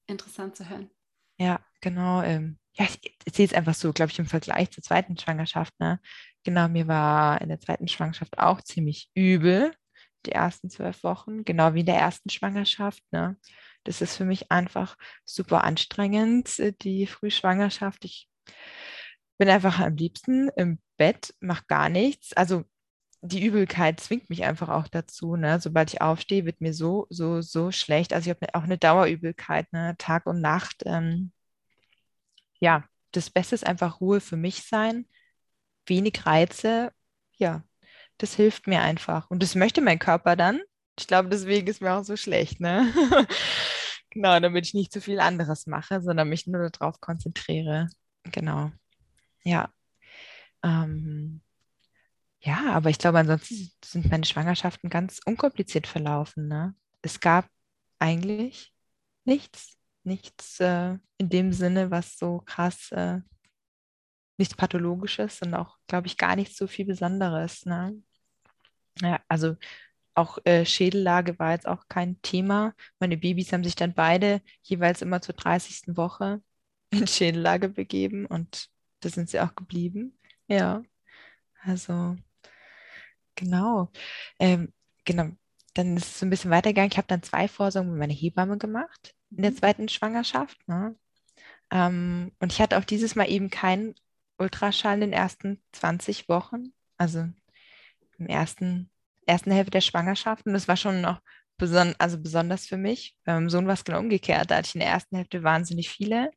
interessant zu hören. Ja, genau. Ähm, ja, ich, ich sehe es einfach so, glaube ich, im Vergleich zur zweiten Schwangerschaft. Ne? Genau, mir war in der zweiten Schwangerschaft auch ziemlich übel, die ersten zwölf Wochen, genau wie in der ersten Schwangerschaft. Ne? Das ist für mich einfach super anstrengend, äh, die Frühschwangerschaft. Ich bin einfach am liebsten im Bett, mache gar nichts. Also die Übelkeit zwingt mich einfach auch dazu. Ne? Sobald ich aufstehe, wird mir so, so, so schlecht. Also ich habe auch eine Dauerübelkeit, ne? Tag und Nacht. Ähm, ja, das Beste ist einfach Ruhe für mich sein, wenig Reize. Ja, das hilft mir einfach. Und das möchte mein Körper dann. Ich glaube, deswegen ist mir auch so schlecht, ne? genau, damit ich nicht zu viel anderes mache, sondern mich nur darauf konzentriere. Genau. Ja. Ähm, ja, aber ich glaube, ansonsten sind meine Schwangerschaften ganz unkompliziert verlaufen. Ne? Es gab eigentlich nichts, nichts äh, in dem Sinne, was so krass, äh, nichts Pathologisches und auch, glaube ich, gar nicht so viel Besonderes. Ne? Ja, also auch äh, Schädellage war jetzt auch kein Thema. Meine Babys haben sich dann beide jeweils immer zur 30. Woche in Schädellage begeben und da sind sie auch geblieben. Ja, also genau. Ähm, genau. Dann ist es so ein bisschen weitergegangen. Ich habe dann zwei Vorsorgen mit meiner Hebamme gemacht in der mhm. zweiten Schwangerschaft. Ne? Ähm, und ich hatte auch dieses Mal eben keinen Ultraschall in den ersten 20 Wochen. Also im ersten ersten Hälfte der Schwangerschaft. Und das war schon noch beson also besonders für mich. Bei meinem Sohn war es genau umgekehrt. Da hatte ich in der ersten Hälfte wahnsinnig viele.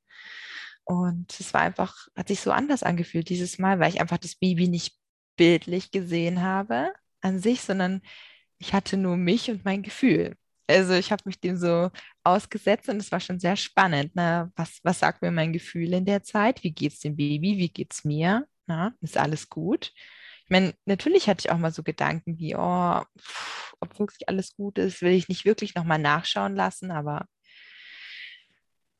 Und es war einfach, hat sich so anders angefühlt dieses Mal, weil ich einfach das Baby nicht bildlich gesehen habe an sich, sondern ich hatte nur mich und mein Gefühl. Also ich habe mich dem so ausgesetzt und es war schon sehr spannend. Na, was, was sagt mir mein Gefühl in der Zeit? Wie geht es dem Baby? Wie geht es mir? Na, ist alles gut? Ich meine, natürlich hatte ich auch mal so Gedanken wie, oh, pff, ob wirklich alles gut ist, will ich nicht wirklich nochmal nachschauen lassen, aber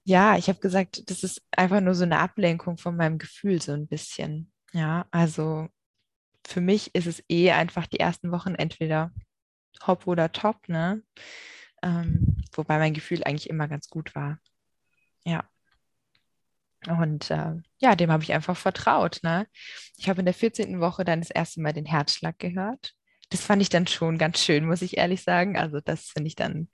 ja, ich habe gesagt, das ist einfach nur so eine Ablenkung von meinem Gefühl, so ein bisschen. Ja, also für mich ist es eh einfach die ersten Wochen entweder hopp oder top, ne? Ähm, wobei mein Gefühl eigentlich immer ganz gut war. Ja. Und äh, ja, dem habe ich einfach vertraut. Ne? Ich habe in der 14. Woche dann das erste Mal den Herzschlag gehört. Das fand ich dann schon ganz schön, muss ich ehrlich sagen. Also das finde ich dann,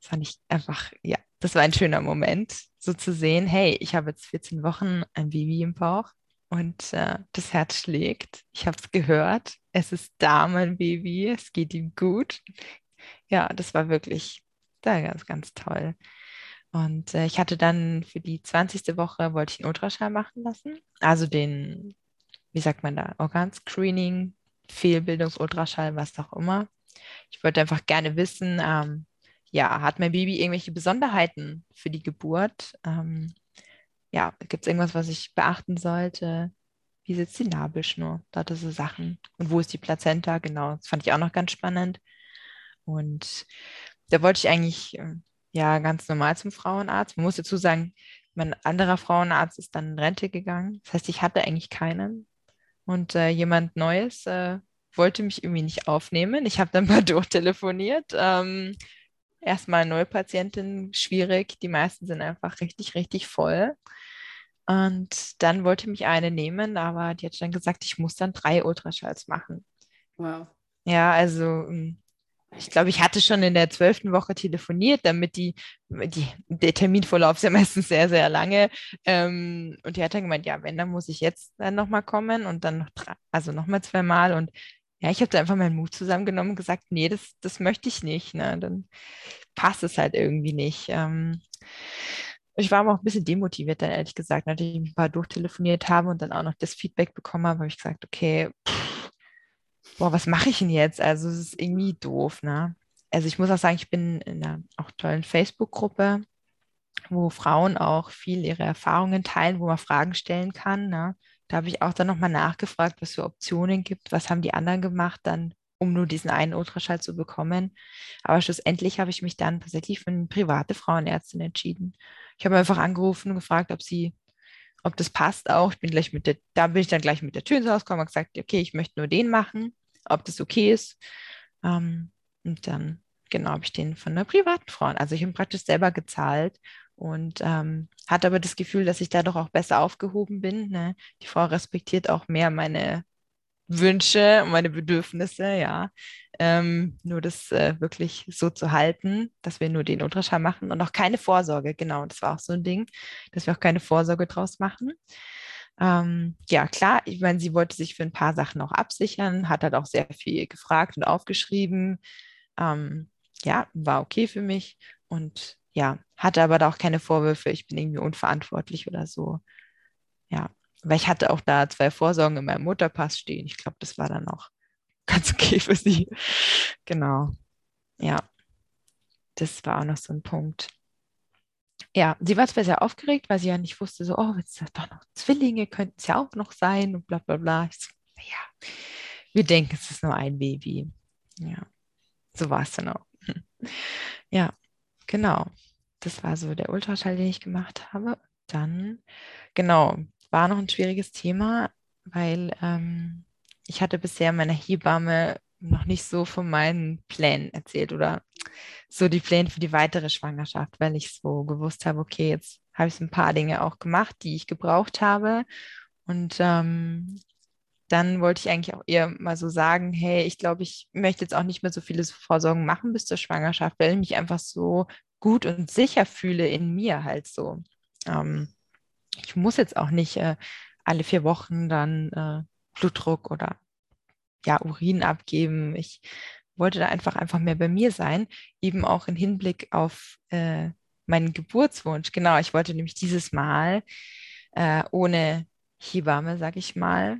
das fand ich einfach, ja, das war ein schöner Moment, so zu sehen, hey, ich habe jetzt 14 Wochen ein Baby im Bauch und äh, das Herz schlägt. Ich habe es gehört. Es ist da, mein Baby. Es geht ihm gut. Ja, das war wirklich da ganz, ganz toll. Und äh, ich hatte dann für die 20. Woche, wollte ich einen Ultraschall machen lassen. Also den, wie sagt man da, Organscreening, Fehlbildungsultraschall, was auch immer. Ich wollte einfach gerne wissen, ähm, ja, hat mein Baby irgendwelche Besonderheiten für die Geburt? Ähm, ja, gibt es irgendwas, was ich beachten sollte? Wie sitzt die Nabelschnur? Da hatte so Sachen. Und wo ist die Plazenta? Genau, das fand ich auch noch ganz spannend. Und da wollte ich eigentlich ähm, ja ganz normal zum Frauenarzt. Man muss dazu sagen, mein anderer Frauenarzt ist dann in Rente gegangen. Das heißt, ich hatte eigentlich keinen. Und äh, jemand Neues äh, wollte mich irgendwie nicht aufnehmen. Ich habe dann mal durchtelefoniert. Ähm, erstmal neue Patientin, schwierig. Die meisten sind einfach richtig, richtig voll. Und dann wollte mich eine nehmen, aber die hat dann gesagt, ich muss dann drei Ultraschalls machen. Wow. Ja, also ähm, ich glaube, ich hatte schon in der zwölften Woche telefoniert, damit die, die, der Terminvorlauf ist ja meistens sehr, sehr lange. Ähm, und die hat dann gemeint, ja, wenn, dann muss ich jetzt dann nochmal kommen und dann noch drei, also nochmal zweimal. Und ja, ich habe da einfach meinen Mut zusammengenommen und gesagt, nee, das, das möchte ich nicht. Ne? Dann passt es halt irgendwie nicht. Ähm, Ich war aber auch ein bisschen demotiviert dann, ehrlich gesagt, nachdem ich ein paar durchtelefoniert habe und dann auch noch das Feedback bekommen habe, habe ich gesagt, okay, pff, boah, was mache ich denn jetzt? Also es ist irgendwie doof, ne? Also ich muss auch sagen, ich bin in einer auch tollen Facebook-Gruppe, wo Frauen auch viel ihre Erfahrungen teilen, wo man Fragen stellen kann. Ne? Da habe ich auch dann nochmal nachgefragt, was für Optionen gibt, was haben die anderen gemacht, dann um nur diesen einen Ultraschall zu bekommen. Aber schlussendlich habe ich mich dann tatsächlich für eine private Frauenärztin entschieden. Ich habe einfach angerufen und gefragt, ob sie, ob das passt auch. Ich bin gleich mit der, da bin ich dann gleich mit der Tür ins Haus gekommen und gesagt, okay, ich möchte nur den machen, ob das okay ist. Ähm, und dann, genau, habe ich den von einer privaten Frau. Also ich habe praktisch selber gezahlt und ähm, hatte aber das Gefühl, dass ich da doch auch besser aufgehoben bin. Ne? Die Frau respektiert auch mehr meine Wünsche und meine Bedürfnisse, ja. Ähm, nur das äh, wirklich so zu halten, dass wir nur den Ultraschall machen und auch keine Vorsorge, genau, das war auch so ein Ding, dass wir auch keine Vorsorge draus machen. Ähm, ja, klar, ich meine, sie wollte sich für ein paar Sachen auch absichern, hat halt auch sehr viel gefragt und aufgeschrieben. Ähm, ja, war okay für mich und ja, hatte aber da auch keine Vorwürfe, ich bin irgendwie unverantwortlich oder so. Ja, weil ich hatte auch da zwei Vorsorgen in meinem Mutterpass stehen. Ich glaube, das war dann auch ganz okay für sie. Genau. Ja, das war auch noch so ein Punkt. Ja, sie war zwar sehr aufgeregt, weil sie ja nicht wusste, so, oh, jetzt doch noch Zwillinge, könnten es ja auch noch sein und bla bla bla. Ich so, ja, wir denken, es ist nur ein Baby. Ja, so war es dann auch. Ja, genau. Das war so der Ultraschall, den ich gemacht habe. Dann, genau, war noch ein schwieriges Thema, weil ähm, ich hatte bisher meiner Hebamme noch nicht so von meinen Plänen erzählt oder so die Pläne für die weitere Schwangerschaft, weil ich so gewusst habe, okay, jetzt habe ich ein paar Dinge auch gemacht, die ich gebraucht habe. Und ähm, dann wollte ich eigentlich auch ihr mal so sagen, hey, ich glaube, ich möchte jetzt auch nicht mehr so viele Vorsorgen machen bis zur Schwangerschaft, weil ich mich einfach so gut und sicher fühle in mir halt so. Ähm, ich muss jetzt auch nicht äh, alle vier Wochen dann äh, Blutdruck oder ja, Urin abgeben. Ich wollte da einfach einfach mehr bei mir sein, eben auch im Hinblick auf äh, meinen Geburtswunsch. Genau, ich wollte nämlich dieses Mal äh, ohne Hebamme, sag ich mal,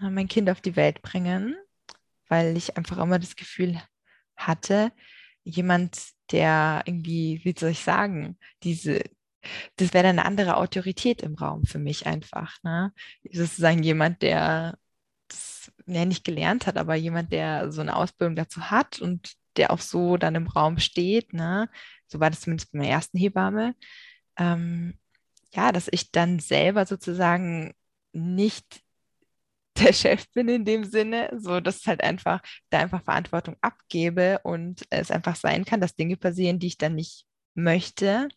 äh, mein Kind auf die Welt bringen, weil ich einfach immer das Gefühl hatte, jemand, der irgendwie, wie soll ich sagen, diese, das wäre dann eine andere Autorität im Raum für mich einfach. Ne? Sozusagen jemand, der das ja, nicht gelernt hat, aber jemand, der so eine Ausbildung dazu hat und der auch so dann im Raum steht. Ne? So war das zumindest bei meiner ersten Hebamme. Ähm, ja, dass ich dann selber sozusagen nicht der Chef bin in dem Sinne, so dass halt einfach da einfach Verantwortung abgebe und es einfach sein kann, dass Dinge passieren, die ich dann nicht möchte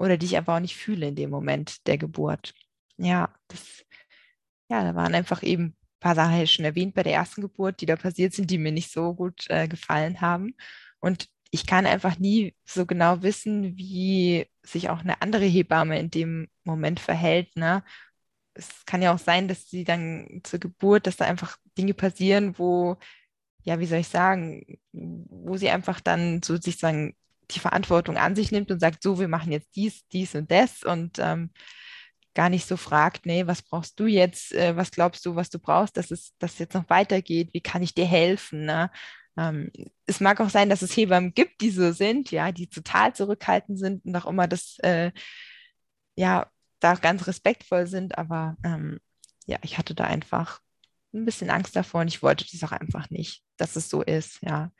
oder die ich einfach auch nicht fühle in dem Moment der Geburt. Ja, das, ja, da waren einfach eben ein paar Sachen, schon erwähnt, bei der ersten Geburt, die da passiert sind, die mir nicht so gut äh, gefallen haben. Und ich kann einfach nie so genau wissen, wie sich auch eine andere Hebamme in dem Moment verhält. Ne? Es kann ja auch sein, dass sie dann zur Geburt, dass da einfach Dinge passieren, wo, ja, wie soll ich sagen, wo sie einfach dann so sich sagen, die Verantwortung an sich nimmt und sagt, so, wir machen jetzt dies, dies und das und ähm, gar nicht so fragt, nee, was brauchst du jetzt, äh, was glaubst du, was du brauchst, dass es das jetzt noch weitergeht, wie kann ich dir helfen? Ne? Ähm, es mag auch sein, dass es Hebammen gibt, die so sind, ja, die total zurückhaltend sind und auch immer das, äh, ja, da ganz respektvoll sind, aber ähm, ja, ich hatte da einfach ein bisschen Angst davor und ich wollte das auch einfach nicht, dass es so ist, ja.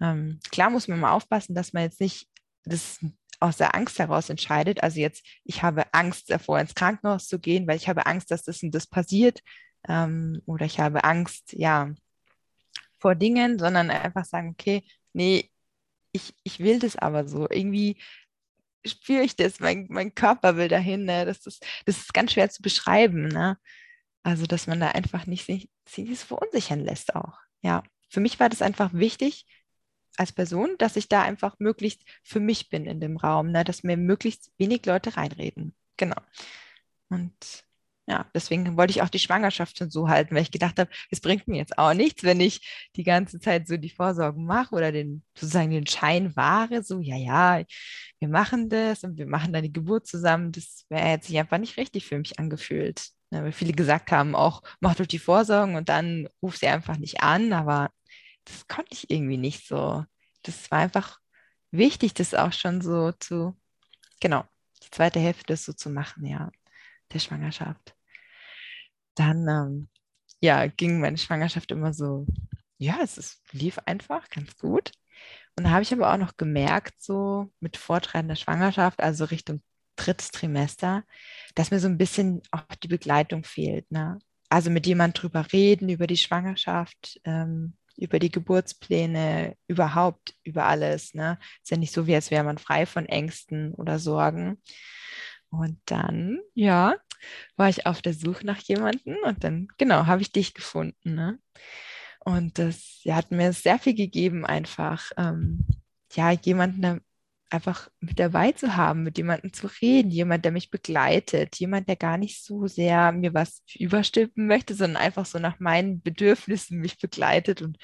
Ähm, klar muss man mal aufpassen, dass man jetzt nicht das aus der Angst heraus entscheidet. Also jetzt, ich habe Angst davor, ins Krankenhaus zu gehen, weil ich habe Angst, dass das und das passiert. Ähm, oder ich habe Angst, ja, vor Dingen, sondern einfach sagen, okay, nee, ich, ich will das aber so. Irgendwie spüre ich das, mein, mein Körper will dahin. Ne? Das, ist, das ist ganz schwer zu beschreiben. Ne? Also, dass man da einfach nicht sich, sich verunsichern lässt auch. Ja, für mich war das einfach wichtig, als Person, dass ich da einfach möglichst für mich bin in dem Raum, ne? dass mir möglichst wenig Leute reinreden. Genau. Und ja, deswegen wollte ich auch die Schwangerschaft schon so halten, weil ich gedacht habe, es bringt mir jetzt auch nichts, wenn ich die ganze Zeit so die Vorsorgen mache oder den sozusagen den Schein wahre, so ja, ja, wir machen das und wir machen dann die Geburt zusammen. Das wäre jetzt sich einfach nicht richtig für mich angefühlt. Ja, weil viele gesagt haben, auch mach doch die Vorsorgen und dann ruf sie einfach nicht an, aber das konnte ich irgendwie nicht so. Das war einfach wichtig, das auch schon so zu, genau, die zweite Hälfte das so zu machen, ja der Schwangerschaft. Dann ähm, ja, ging meine Schwangerschaft immer so, ja, es ist, lief einfach ganz gut. Und da habe ich aber auch noch gemerkt, so mit fortschreitender Schwangerschaft, also Richtung drittes Trimester, dass mir so ein bisschen auch die Begleitung fehlt. Ne? Also mit jemand drüber reden, über die Schwangerschaft, ähm, über die Geburtspläne, überhaupt über alles. Ne? Ist ja nicht so, wie als wäre man frei von Ängsten oder Sorgen. Und dann, ja, war ich auf der Suche nach jemandem und dann, genau, habe ich dich gefunden. Ne? Und das ja, hat mir sehr viel gegeben, einfach, ähm, ja, jemanden einfach mit dabei zu haben, mit jemandem zu reden, jemand, der mich begleitet, jemand, der gar nicht so sehr mir was überstülpen möchte, sondern einfach so nach meinen Bedürfnissen mich begleitet. Und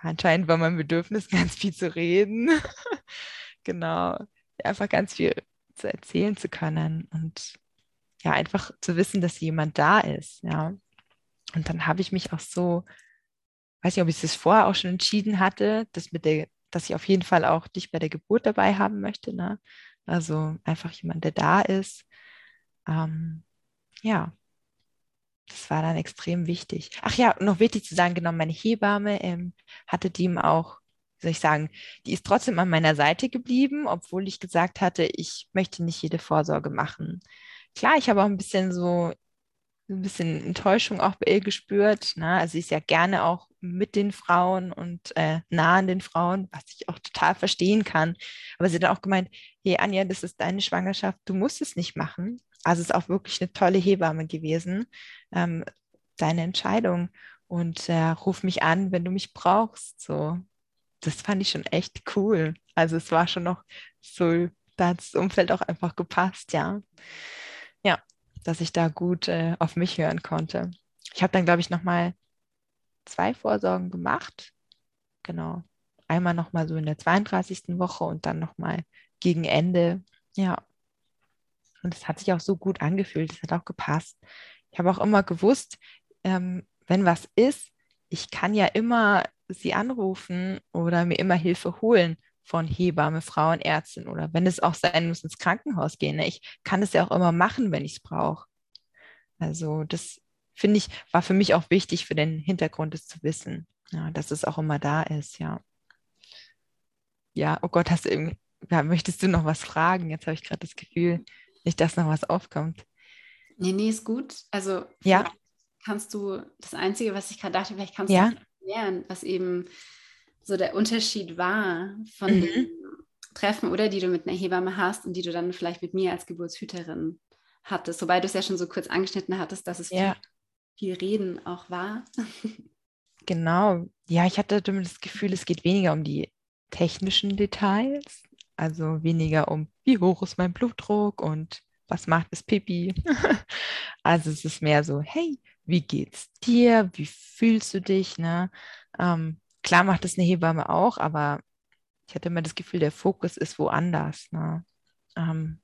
anscheinend war mein Bedürfnis, ganz viel zu reden. genau, einfach ganz viel zu erzählen zu können und ja, einfach zu wissen, dass jemand da ist, ja. Und dann habe ich mich auch so, weiß nicht, ob ich das vorher auch schon entschieden hatte, dass mit der, dass ich auf jeden Fall auch dich bei der Geburt dabei haben möchte, ne? Also einfach jemand, der da ist. Ähm, ja, das war dann extrem wichtig. Ach ja, noch wichtig zu sagen, genau, meine Hebamme ähm, hatte dem auch soll ich sagen, die ist trotzdem an meiner Seite geblieben, obwohl ich gesagt hatte, ich möchte nicht jede Vorsorge machen. Klar, ich habe auch ein bisschen so ein bisschen Enttäuschung auch bei ihr gespürt. Ne? Also sie ist ja gerne auch mit den Frauen und äh, nah an den Frauen, was ich auch total verstehen kann. Aber sie hat auch gemeint, hey Anja, das ist deine Schwangerschaft, du musst es nicht machen. Also es ist auch wirklich eine tolle Hebamme gewesen. Ähm, deine Entscheidung. Und äh, ruf mich an, wenn du mich brauchst. So das fand ich schon echt cool. Also es war schon noch so, da hat das Umfeld auch einfach gepasst, ja. Ja, dass ich da gut äh, auf mich hören konnte. Ich habe dann, glaube ich, nochmal zwei Vorsorgen gemacht. Genau. Einmal nochmal so in der 32. Woche und dann nochmal gegen Ende. Ja. Und es hat sich auch so gut angefühlt. Es hat auch gepasst. Ich habe auch immer gewusst, ähm, wenn was ist, ich kann ja immer sie anrufen oder mir immer Hilfe holen von Hebamme, Frauenärztin oder wenn es auch sein muss, ins Krankenhaus gehen. Ne? Ich kann es ja auch immer machen, wenn ich es brauche. Also das finde ich, war für mich auch wichtig für den Hintergrund, es zu wissen, ja, dass es auch immer da ist, ja. Ja, oh Gott, hast du irgendwie, ja, möchtest du noch was fragen? Jetzt habe ich gerade das Gefühl, nicht, dass noch was aufkommt. Nee, nee, ist gut. Also ja. kannst du, das Einzige, was ich gerade dachte, vielleicht kannst ja. du erklären, was eben so der Unterschied war von mhm. den Treffen oder die du mit einer Hebamme hast und die du dann vielleicht mit mir als Geburtshüterin hattest. Wobei du es ja schon so kurz angeschnitten hattest, dass es ja. viel, viel Reden auch war. Genau. Ja, ich hatte das Gefühl, es geht weniger um die technischen Details, also weniger um, wie hoch ist mein Blutdruck und was macht das Pipi. also es ist mehr so, hey, wie geht's dir? Wie fühlst du dich? Ne? Ähm, klar macht das eine Hebamme auch, aber ich hatte immer das Gefühl, der Fokus ist woanders. Ne? Ähm,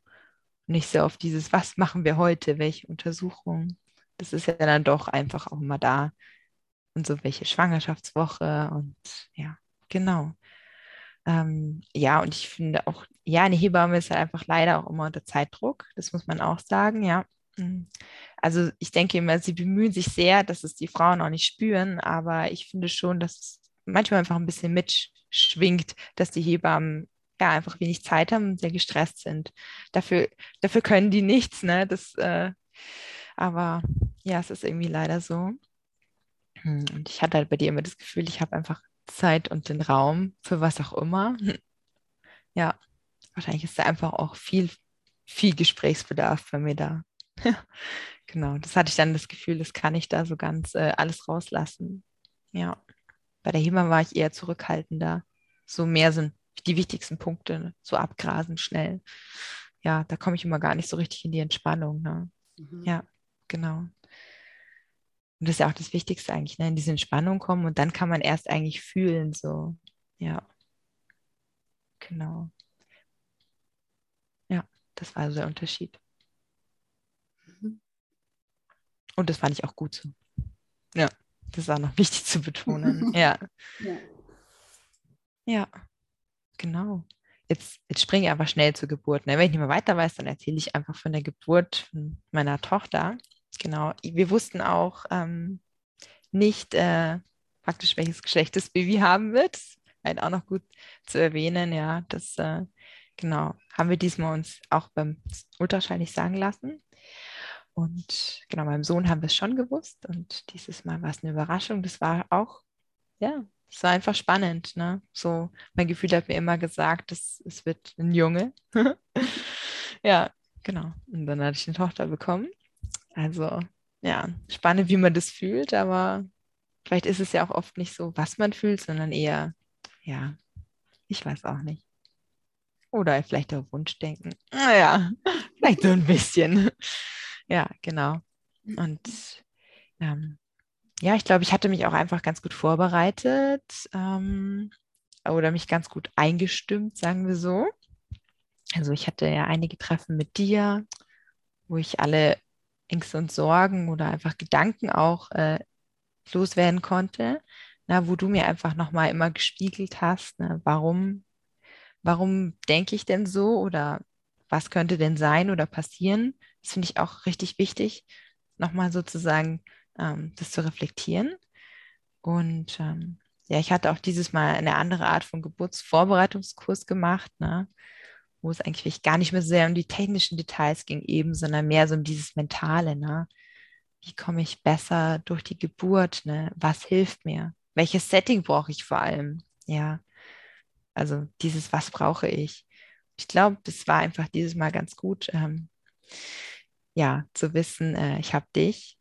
nicht so auf dieses, was machen wir heute, welche Untersuchungen. Das ist ja dann doch einfach auch immer da. Und so welche Schwangerschaftswoche und ja, genau. Ähm, ja, und ich finde auch, ja, eine Hebamme ist halt einfach leider auch immer unter Zeitdruck. Das muss man auch sagen, ja. Mhm. Also ich denke immer, sie bemühen sich sehr, dass es die Frauen auch nicht spüren, aber ich finde schon, dass es manchmal einfach ein bisschen mitschwingt, dass die Hebammen ja einfach wenig Zeit haben und sehr gestresst sind. Dafür, dafür können die nichts, ne? Das, äh, aber ja, es ist irgendwie leider so. Hm, und ich hatte halt bei dir immer das Gefühl, ich habe einfach Zeit und den Raum für was auch immer. Ja, wahrscheinlich ist da einfach auch viel, viel Gesprächsbedarf bei mir da. genau, das hatte ich dann das Gefühl, das kann ich da so ganz äh, alles rauslassen. Ja, bei der HEMA war ich eher zurückhaltender. So mehr sind die wichtigsten Punkte, so abgrasen schnell. Ja, da komme ich immer gar nicht so richtig in die Entspannung. Ne? Mhm. Ja, genau. Und das ist ja auch das Wichtigste eigentlich, ne? in diese Entspannung kommen und dann kann man erst eigentlich fühlen, so, ja. Genau. Ja, das war so der Unterschied. Mhm. Und das fand ich auch gut so. Ja, das ist auch noch wichtig zu betonen. ja. ja. Ja, genau. Jetzt, jetzt springe ich einfach schnell zur Geburt. Ne? Wenn ich nicht mehr weiter weiß, dann erzähle ich einfach von der Geburt meiner Tochter. Genau. Wir wussten auch ähm, nicht äh, praktisch, welches Geschlecht das Baby haben wird. Halt auch noch gut zu erwähnen, ja. Das äh, genau haben wir diesmal uns auch beim Ultraschall nicht sagen lassen. Und genau, meinem Sohn haben wir es schon gewusst. Und dieses Mal war es eine Überraschung. Das war auch, ja, es war einfach spannend. Ne? So, mein Gefühl hat mir immer gesagt, dass es wird ein Junge. ja, genau. Und dann hatte ich eine Tochter bekommen. Also, ja, spannend, wie man das fühlt, aber vielleicht ist es ja auch oft nicht so, was man fühlt, sondern eher, ja, ich weiß auch nicht. Oder vielleicht auch Wunschdenken. Naja, vielleicht so ein bisschen. Ja, genau. Und ähm, ja, ich glaube, ich hatte mich auch einfach ganz gut vorbereitet ähm, oder mich ganz gut eingestimmt, sagen wir so. Also ich hatte ja einige Treffen mit dir, wo ich alle Ängste und Sorgen oder einfach Gedanken auch äh, loswerden konnte, na, wo du mir einfach nochmal immer gespiegelt hast, ne, warum, warum denke ich denn so oder was könnte denn sein oder passieren. Das finde ich auch richtig wichtig, nochmal sozusagen ähm, das zu reflektieren. Und ähm, ja, ich hatte auch dieses Mal eine andere Art von Geburtsvorbereitungskurs gemacht, ne? wo es eigentlich gar nicht mehr sehr um die technischen Details ging eben, sondern mehr so um dieses Mentale. Ne? Wie komme ich besser durch die Geburt? Ne? Was hilft mir? Welches Setting brauche ich vor allem? Ja, also dieses, was brauche ich? Ich glaube, das war einfach dieses Mal ganz gut, ähm, ja, zu wissen, äh, ich habe dich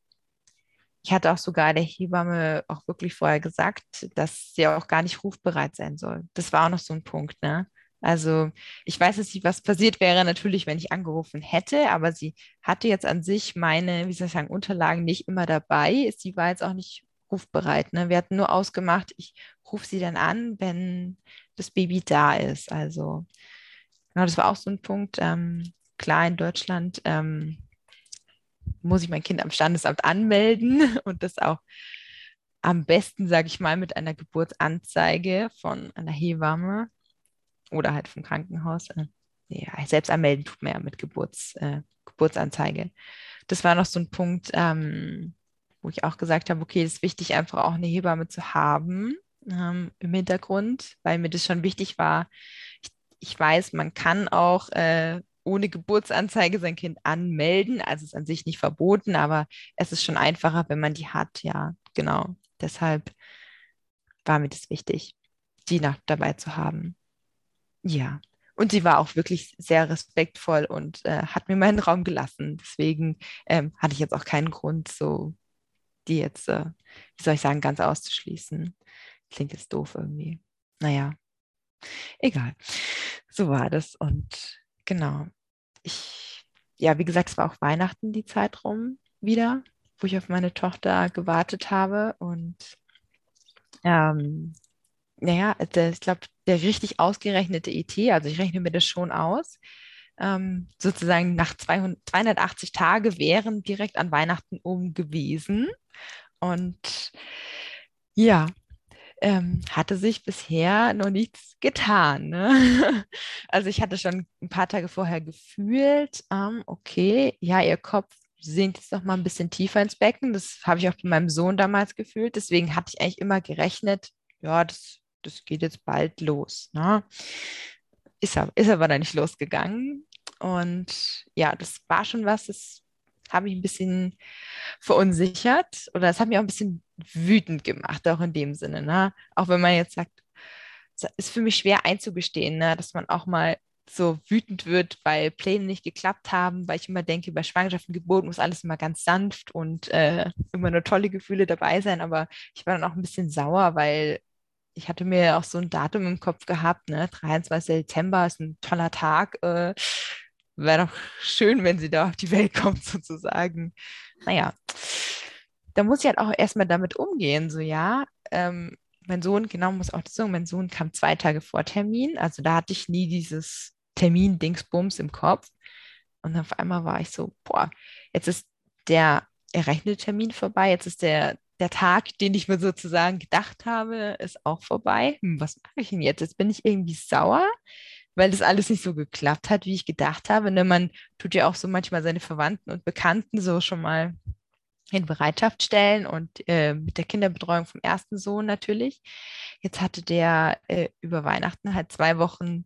ich hatte auch sogar der Hebamme auch wirklich vorher gesagt, dass sie auch gar nicht rufbereit sein soll. Das war auch noch so ein Punkt, ne? Also ich weiß jetzt nicht, was passiert wäre natürlich, wenn ich angerufen hätte, aber sie hatte jetzt an sich meine, wie soll ich sagen, Unterlagen nicht immer dabei. Sie war jetzt auch nicht rufbereit. Ne? Wir hatten nur ausgemacht, ich rufe sie dann an, wenn das Baby da ist. Also genau, das war auch so ein Punkt. Ähm, klar, in Deutschland ähm, muss ich mein Kind am Standesamt anmelden und das auch am besten, sage ich mal, mit einer Geburtsanzeige von einer Hebamme oder halt vom Krankenhaus. Äh, ja, selbst anmelden tut man ja mit Geburts, äh, Geburtsanzeige. Das war noch so ein Punkt, ähm, wo ich auch gesagt habe, okay, es ist wichtig, einfach auch eine Hebamme zu haben ähm, im Hintergrund, weil mir das schon wichtig war. Ich, weiß, man kann auch äh, ohne Geburtsanzeige sein Kind anmelden. Also ist an sich nicht verboten, aber es ist schon einfacher, wenn man die hat. Ja, genau. Deshalb war mir das wichtig, die Nacht dabei zu haben. Ja. Und sie war auch wirklich sehr respektvoll und äh, hat mir meinen Raum gelassen. Deswegen ähm, hatte ich jetzt auch keinen Grund, so die jetzt, äh, wie soll ich sagen, ganz auszuschließen. Klingt jetzt doof irgendwie. Naja, egal. So war das. Und genau ich, ja, wie gesagt, es war auch Weihnachten die Zeit rum wieder, wo ich auf meine Tochter gewartet habe. Und ähm, naja, der, ich glaube, der richtig ausgerechnete ET, also ich rechne mir das schon aus, ähm, sozusagen nach 200, 280 Tage wären direkt an Weihnachten um gewesen. Und ja, ähm, hatte sich bisher noch nichts getan. Ne? Also ich hatte schon ein paar Tage vorher gefühlt, ähm, okay, ja, ihr Kopf sinkt jetzt noch mal ein bisschen tiefer ins Becken. Das habe ich auch bei meinem Sohn damals gefühlt. Deswegen hatte ich eigentlich immer gerechnet, ja, das, das geht jetzt bald los. Ne? Ist, ist aber dann nicht losgegangen. Und ja, das war schon was, das habe mich ein bisschen verunsichert oder es hat mich auch ein bisschen wütend gemacht, auch in dem Sinne. Ne? Auch wenn man jetzt sagt, es ist für mich schwer einzugestehen, ne? dass man auch mal so wütend wird, weil Pläne nicht geklappt haben, weil ich immer denke, bei Schwangerschaft und Geburt muss alles immer ganz sanft und äh, immer nur tolle Gefühle dabei sein. Aber ich war dann auch ein bisschen sauer, weil ich hatte mir auch so ein Datum im Kopf gehabt, ne? 23. Dezember ist ein toller Tag. Äh, Wäre doch schön, wenn sie da auf die Welt kommt, sozusagen. Naja, da muss ich halt auch erstmal damit umgehen, so ja. Ähm, mein Sohn, genau, muss auch sagen, mein Sohn kam zwei Tage vor Termin, also da hatte ich nie dieses Termin-Dingsbums im Kopf. Und auf einmal war ich so, boah, jetzt ist der errechnete Termin vorbei, jetzt ist der, der Tag, den ich mir sozusagen gedacht habe, ist auch vorbei. Hm, was mache ich denn jetzt? Jetzt bin ich irgendwie sauer, weil das alles nicht so geklappt hat, wie ich gedacht habe. Ne? Man tut ja auch so manchmal seine Verwandten und Bekannten so schon mal in Bereitschaft stellen und äh, mit der Kinderbetreuung vom ersten Sohn natürlich. Jetzt hatte der äh, über Weihnachten halt zwei Wochen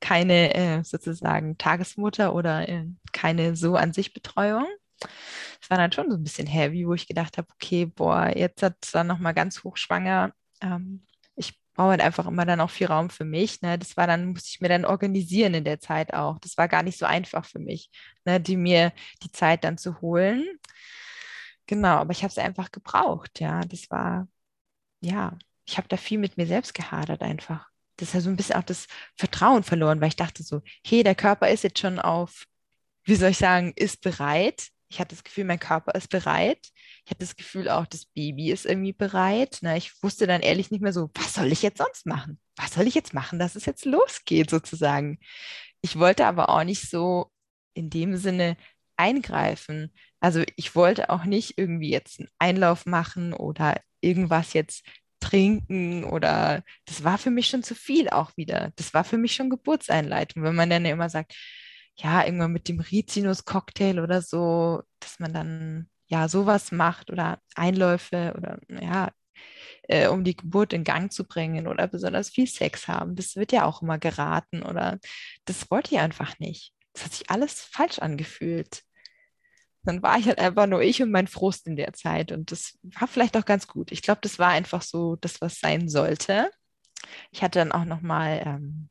keine äh, sozusagen Tagesmutter oder äh, keine so an sich Betreuung. Das war dann schon so ein bisschen heavy, wo ich gedacht habe, okay, boah, jetzt hat es dann nochmal ganz hochschwanger. Ähm, ich brauche halt einfach immer dann auch viel Raum für mich. Ne? Das war dann, musste ich mir dann organisieren in der Zeit auch. Das war gar nicht so einfach für mich, ne? die mir die Zeit dann zu holen. Genau, aber ich habe es einfach gebraucht, ja. Das war, ja, ich habe da viel mit mir selbst gehadert einfach. Das ja so ein bisschen auch das Vertrauen verloren, weil ich dachte so, hey, der Körper ist jetzt schon auf, wie soll ich sagen, ist bereit. Ich hatte das Gefühl, mein Körper ist bereit. Ich hatte das Gefühl, auch das Baby ist irgendwie bereit. Na, ich wusste dann ehrlich nicht mehr so, was soll ich jetzt sonst machen? Was soll ich jetzt machen, dass es jetzt losgeht sozusagen? Ich wollte aber auch nicht so in dem Sinne eingreifen. Also ich wollte auch nicht irgendwie jetzt einen Einlauf machen oder irgendwas jetzt trinken oder das war für mich schon zu viel auch wieder. Das war für mich schon Geburtseinleitung, wenn man dann immer sagt, ja, irgendwann mit dem Rizinus-Cocktail oder so, dass man dann ja sowas macht oder Einläufe oder ja, äh, um die Geburt in Gang zu bringen oder besonders viel Sex haben. Das wird ja auch immer geraten oder das wollte ich einfach nicht. Das hat sich alles falsch angefühlt. Dann war ich halt einfach nur ich und mein Frust in der Zeit. Und das war vielleicht auch ganz gut. Ich glaube, das war einfach so das, was sein sollte. Ich hatte dann auch nochmal, ähm,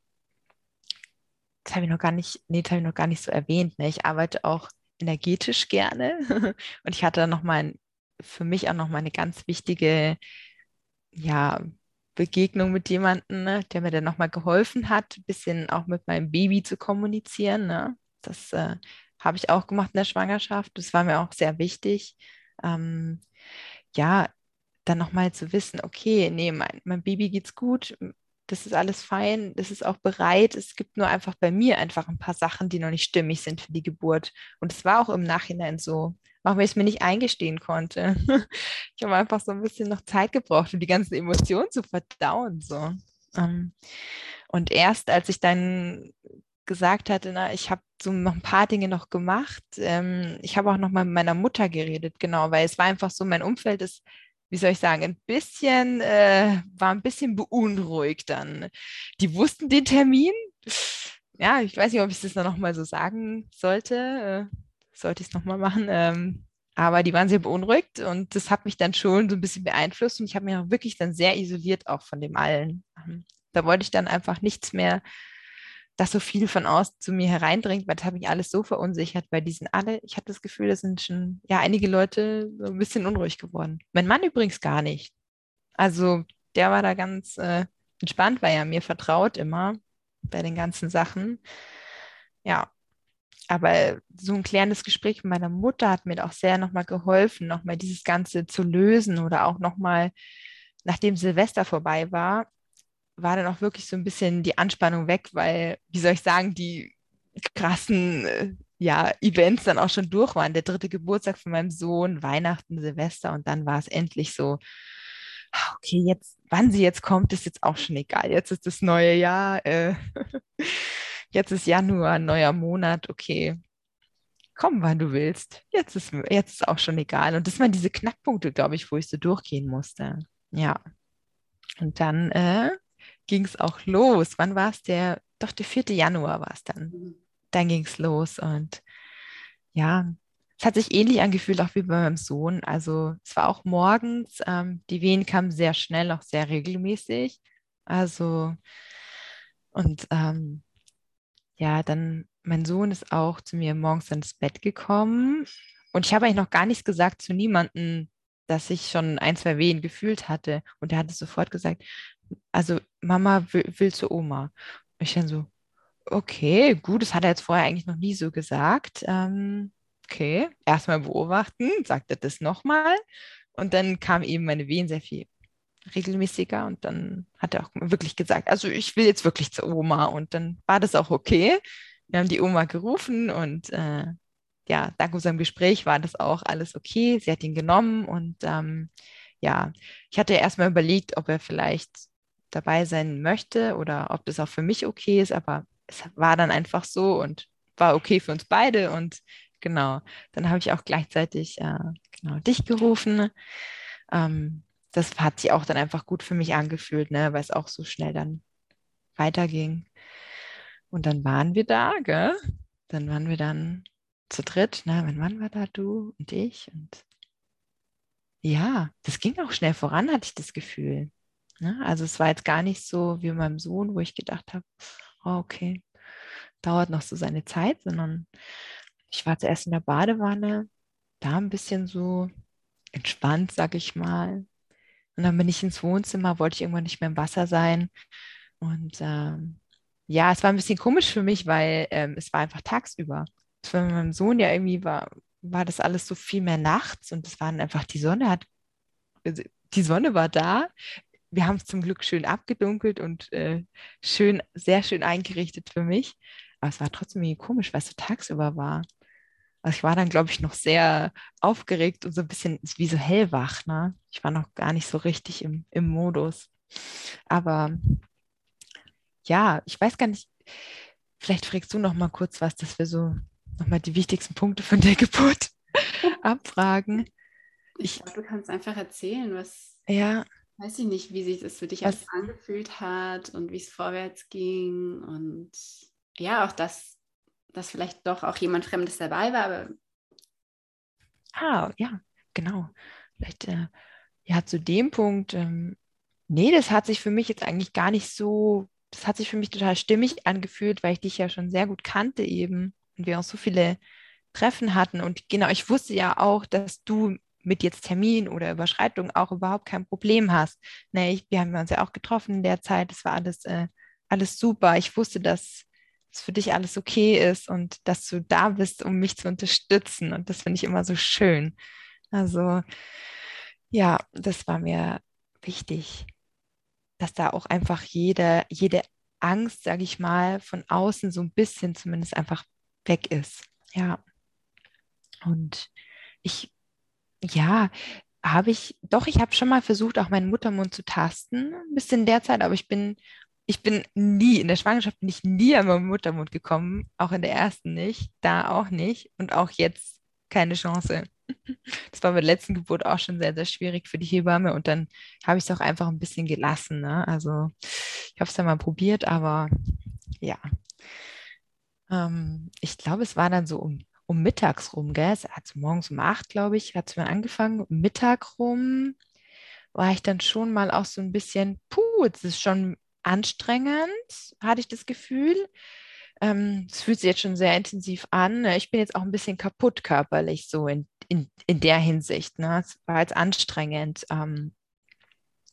das habe ich noch gar nicht, nee, das habe ich noch gar nicht so erwähnt. Ne? Ich arbeite auch energetisch gerne. und ich hatte dann nochmal für mich auch nochmal eine ganz wichtige, ja, Begegnung mit jemandem, ne, der mir dann nochmal geholfen hat, ein bisschen auch mit meinem Baby zu kommunizieren. Ne? Das äh, habe ich auch gemacht in der Schwangerschaft. Das war mir auch sehr wichtig. Ähm, ja, dann nochmal zu wissen, okay, nee, mein, mein Baby geht's gut, das ist alles fein, das ist auch bereit. Es gibt nur einfach bei mir einfach ein paar Sachen, die noch nicht stimmig sind für die Geburt. Und es war auch im Nachhinein so, auch wenn ich es mir nicht eingestehen konnte. ich habe einfach so ein bisschen noch Zeit gebraucht, um die ganzen Emotionen zu verdauen. So. Ähm, und erst als ich dann gesagt hatte, na, ich habe so noch ein paar Dinge noch gemacht. Ähm, ich habe auch noch mal mit meiner Mutter geredet, genau, weil es war einfach so, mein Umfeld ist, wie soll ich sagen, ein bisschen, äh, war ein bisschen beunruhigt dann. Die wussten den Termin. Ja, ich weiß nicht, ob ich das noch mal so sagen sollte. Äh, sollte ich es noch mal machen. Ähm, aber die waren sehr beunruhigt und das hat mich dann schon so ein bisschen beeinflusst und ich habe mich auch wirklich dann sehr isoliert auch von dem allen. Da wollte ich dann einfach nichts mehr dass so viel von außen zu mir hereindringt, weil das hat mich alles so verunsichert, weil die sind alle, ich habe das Gefühl, da sind schon, ja, einige Leute so ein bisschen unruhig geworden. Mein Mann übrigens gar nicht. Also der war da ganz äh, entspannt, weil er mir vertraut immer bei den ganzen Sachen. Ja, aber so ein klärendes Gespräch mit meiner Mutter hat mir auch sehr nochmal geholfen, nochmal dieses Ganze zu lösen oder auch nochmal, nachdem Silvester vorbei war, war dann auch wirklich so ein bisschen die Anspannung weg, weil, wie soll ich sagen, die krassen äh, ja, Events dann auch schon durch waren. Der dritte Geburtstag von meinem Sohn, Weihnachten, Silvester und dann war es endlich so, ah, okay, jetzt, wann sie jetzt kommt, ist jetzt auch schon egal. Jetzt ist das neue Jahr, äh, jetzt ist Januar, neuer Monat, okay. Komm, wann du willst. Jetzt ist, jetzt ist auch schon egal. Und das waren diese Knackpunkte, glaube ich, wo ich so durchgehen musste. Ja. Und dann äh, ging es auch los. Wann war es? Der, doch der 4. Januar war es dann. Mhm. Dann ging es los und ja, es hat sich ähnlich angefühlt, auch wie bei meinem Sohn. Also es war auch morgens, ähm, die Wehen kamen sehr schnell, auch sehr regelmäßig. Also und ähm, ja, dann mein Sohn ist auch zu mir morgens ins Bett gekommen und ich habe eigentlich noch gar nichts gesagt zu niemandem, dass ich schon ein, zwei Wehen gefühlt hatte. Und er hat es sofort gesagt, also Mama will, will zu Oma. Und ich dann so, okay, gut, das hat er jetzt vorher eigentlich noch nie so gesagt. Ähm, okay, erstmal beobachten, sagt er das nochmal. Und dann kam eben meine Wehen sehr viel regelmäßiger und dann hat er auch wirklich gesagt, also ich will jetzt wirklich zur Oma und dann war das auch okay. Wir haben die Oma gerufen und äh, ja, dank unserem Gespräch war das auch alles okay. Sie hat ihn genommen und ähm, ja, ich hatte erstmal überlegt, ob er vielleicht dabei sein möchte oder ob das auch für mich okay ist, aber es war dann einfach so und war okay für uns beide und genau, dann habe ich auch gleichzeitig äh, genau dich gerufen. Ähm, das hat sich auch dann einfach gut für mich angefühlt, ne, weil es auch so schnell dann weiterging. Und dann waren wir da, gell? Dann waren wir dann zu dritt, ne? Wann waren wir da, du und ich? Und ja, das ging auch schnell voran, hatte ich das Gefühl. Ne? Also es war jetzt gar nicht so wie meinem Sohn, wo ich gedacht habe, oh, okay, dauert noch so seine Zeit, sondern ich war zuerst in der Badewanne, da ein bisschen so entspannt, sag ich mal. Und dann bin ich ins Wohnzimmer, wollte ich irgendwann nicht mehr im Wasser sein. Und ähm, ja, es war ein bisschen komisch für mich, weil ähm, es war einfach tagsüber. Für meinen Sohn ja irgendwie war, war das alles so viel mehr nachts und es war einfach die Sonne hat, also die Sonne war da. Wir haben es zum Glück schön abgedunkelt und äh, schön, sehr schön eingerichtet für mich. Aber es war trotzdem irgendwie komisch, weil es so tagsüber war. Also ich war dann, glaube ich, noch sehr aufgeregt und so ein bisschen wie so hellwach. Ne? Ich war noch gar nicht so richtig im, im Modus. Aber ja, ich weiß gar nicht, vielleicht fragst du noch mal kurz was, dass wir so noch mal die wichtigsten Punkte von der Geburt abfragen. Ich, ich glaube, du kannst einfach erzählen, was, ja, weiß ich nicht, wie sich das für dich was, angefühlt hat und wie es vorwärts ging und ja, auch das dass vielleicht doch auch jemand Fremdes dabei war. Aber ah, ja, genau. Vielleicht, äh, ja, zu dem Punkt, ähm, nee, das hat sich für mich jetzt eigentlich gar nicht so, das hat sich für mich total stimmig angefühlt, weil ich dich ja schon sehr gut kannte eben und wir auch so viele Treffen hatten. Und genau, ich wusste ja auch, dass du mit jetzt Termin oder Überschreitung auch überhaupt kein Problem hast. Nee, ich, wir haben uns ja auch getroffen in der Zeit, das war alles, äh, alles super. Ich wusste, dass dass für dich alles okay ist und dass du da bist, um mich zu unterstützen. Und das finde ich immer so schön. Also ja, das war mir wichtig, dass da auch einfach jede, jede Angst, sage ich mal, von außen so ein bisschen zumindest einfach weg ist. Ja. Und ich, ja, habe ich, doch, ich habe schon mal versucht, auch meinen Muttermund zu tasten, ein bisschen derzeit, aber ich bin ich bin nie, in der Schwangerschaft bin ich nie an meinen Muttermund gekommen, auch in der ersten nicht, da auch nicht und auch jetzt keine Chance. Das war bei der letzten Geburt auch schon sehr, sehr schwierig für die Hebamme und dann habe ich es auch einfach ein bisschen gelassen. Ne? Also ich habe es dann mal probiert, aber ja. Ähm, ich glaube, es war dann so um, um mittags rum, gell? Es hat morgens um acht, glaube ich, hat es mir angefangen. Mittag rum war ich dann schon mal auch so ein bisschen, puh, es ist schon anstrengend, hatte ich das Gefühl. Ähm, es fühlt sich jetzt schon sehr intensiv an. Ich bin jetzt auch ein bisschen kaputt körperlich, so in, in, in der Hinsicht. Ne? Es war jetzt anstrengend. Ähm,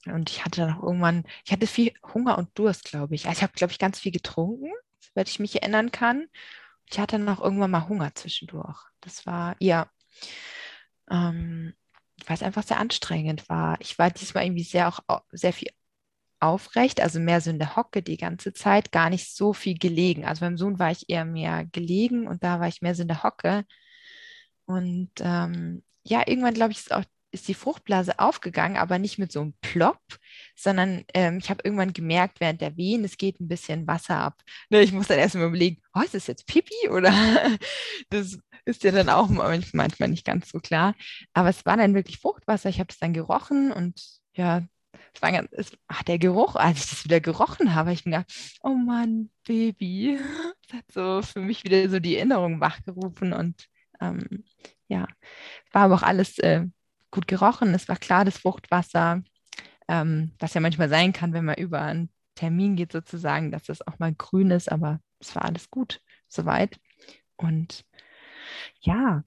und ich hatte dann auch irgendwann, ich hatte viel Hunger und Durst, glaube ich. Also ich habe, glaube ich, ganz viel getrunken, soweit ich mich erinnern kann. Ich hatte auch irgendwann mal Hunger zwischendurch. Das war, ja, ähm, weil es einfach sehr anstrengend war. Ich war diesmal irgendwie sehr auch sehr viel aufrecht, also mehr so in der Hocke die ganze Zeit, gar nicht so viel gelegen. Also beim Sohn war ich eher mehr gelegen und da war ich mehr so in der Hocke. Und ähm, ja, irgendwann glaube ich, ist auch ist die Fruchtblase aufgegangen, aber nicht mit so einem Plop, sondern ähm, ich habe irgendwann gemerkt, während der Wehen, es geht ein bisschen Wasser ab. Ne, ich muss dann erstmal überlegen, oh, ist das jetzt Pipi oder das ist ja dann auch manchmal nicht ganz so klar. Aber es war dann wirklich Fruchtwasser. Ich habe es dann gerochen und ja, es war ganz, es, ach, der Geruch, als ich das wieder gerochen habe, ich mir gedacht, oh Mann, Baby. Das hat so für mich wieder so die Erinnerung wachgerufen und ähm, ja, war aber auch alles äh, gut gerochen. Es war klar, das Fruchtwasser, ähm, was ja manchmal sein kann, wenn man über einen Termin geht, sozusagen, dass das auch mal grün ist, aber es war alles gut soweit. Und ja,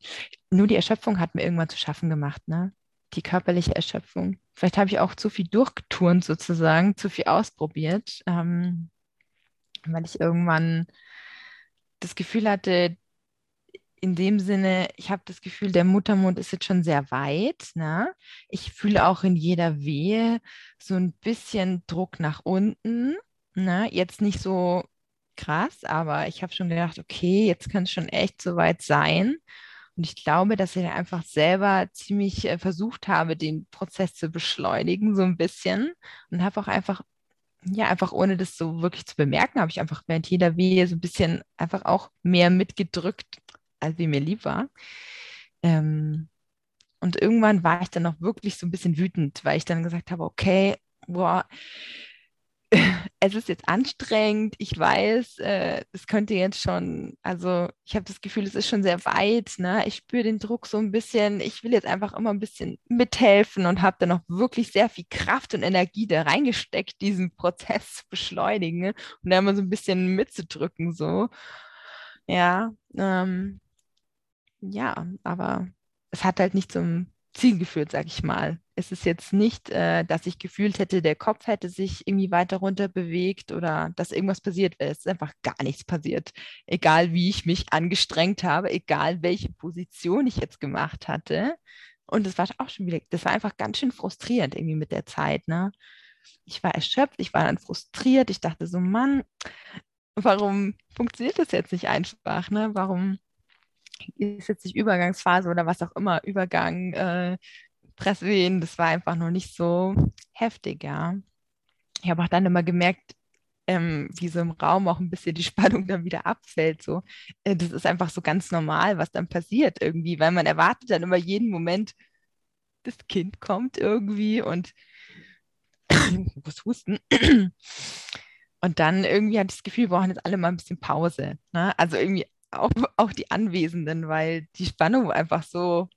nur die Erschöpfung hat mir irgendwann zu schaffen gemacht, ne? Die körperliche Erschöpfung. Vielleicht habe ich auch zu viel durchgeturnt sozusagen, zu viel ausprobiert, ähm, weil ich irgendwann das Gefühl hatte, in dem Sinne, ich habe das Gefühl, der Muttermund ist jetzt schon sehr weit. Ne? Ich fühle auch in jeder Wehe so ein bisschen Druck nach unten. Ne? Jetzt nicht so krass, aber ich habe schon gedacht, okay, jetzt kann es schon echt so weit sein. Und ich glaube, dass ich einfach selber ziemlich äh, versucht habe, den Prozess zu beschleunigen, so ein bisschen. Und habe auch einfach, ja, einfach ohne das so wirklich zu bemerken, habe ich einfach während jeder Wehe so ein bisschen einfach auch mehr mitgedrückt, als wie mir lieb war. Ähm, und irgendwann war ich dann auch wirklich so ein bisschen wütend, weil ich dann gesagt habe, okay, boah, es ist jetzt anstrengend, ich weiß, äh, es könnte jetzt schon, also ich habe das Gefühl, es ist schon sehr weit, ne? ich spüre den Druck so ein bisschen, ich will jetzt einfach immer ein bisschen mithelfen und habe dann auch wirklich sehr viel Kraft und Energie da reingesteckt, diesen Prozess zu beschleunigen ne? und da immer so ein bisschen mitzudrücken, so. Ja, ähm, ja, aber es hat halt nicht zum Ziel geführt, sag ich mal. Es ist jetzt nicht, äh, dass ich gefühlt hätte, der Kopf hätte sich irgendwie weiter runter bewegt oder dass irgendwas passiert wäre. Es ist einfach gar nichts passiert. Egal wie ich mich angestrengt habe, egal welche Position ich jetzt gemacht hatte. Und das war auch schon wieder, das war einfach ganz schön frustrierend irgendwie mit der Zeit. Ne? Ich war erschöpft, ich war dann frustriert. Ich dachte so, Mann, warum funktioniert das jetzt nicht einfach? Ne? Warum ist jetzt nicht Übergangsphase oder was auch immer, Übergang, äh, Presswehen, das war einfach noch nicht so heftig, ja. Ich habe auch dann immer gemerkt, ähm, wie so im Raum auch ein bisschen die Spannung dann wieder abfällt. So. Äh, das ist einfach so ganz normal, was dann passiert irgendwie, weil man erwartet dann immer jeden Moment, das Kind kommt irgendwie und muss husten. Und dann irgendwie hatte ich das Gefühl, wir brauchen jetzt alle mal ein bisschen Pause. Ne? Also irgendwie auch, auch die Anwesenden, weil die Spannung einfach so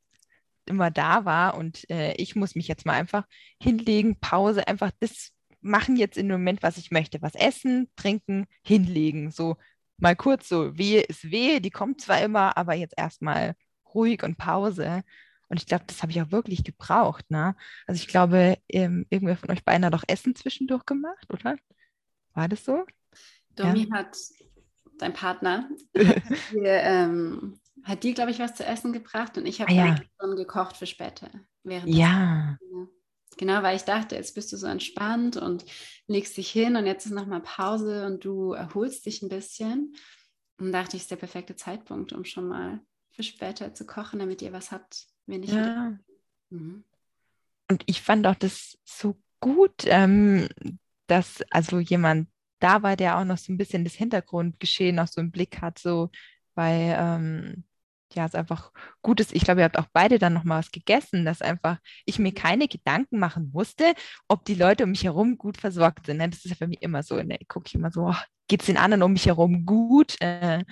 immer da war und äh, ich muss mich jetzt mal einfach hinlegen, Pause, einfach das machen jetzt dem Moment, was ich möchte. Was essen, trinken, hinlegen. So mal kurz so, Wehe ist Wehe, die kommt zwar immer, aber jetzt erstmal ruhig und Pause. Und ich glaube, das habe ich auch wirklich gebraucht. Ne? Also ich glaube, ähm, irgendwer von euch beiden hat doch Essen zwischendurch gemacht, oder? War das so? Domi ja. hat dein Partner, hat dir, ähm, dir, glaube ich, was zu essen gebracht und ich habe ah, ja. schon gekocht für später. ja. Genau, weil ich dachte, jetzt bist du so entspannt und legst dich hin und jetzt ist nochmal Pause und du erholst dich ein bisschen. Und dachte ich, ist der perfekte Zeitpunkt, um schon mal für später zu kochen, damit ihr was habt, wenn ich ja. Mhm. Und ich fand auch das so gut, ähm, dass also jemand da war, der auch noch so ein bisschen das Hintergrundgeschehen noch so im Blick hat, so weil ähm, ja, es einfach gut ist. Ich glaube, ihr habt auch beide dann noch mal was gegessen, dass einfach ich mir keine Gedanken machen musste, ob die Leute um mich herum gut versorgt sind. Ne? Das ist ja für mich immer so. Ne? Ich gucke immer so, oh, geht es den anderen um mich herum gut? Äh,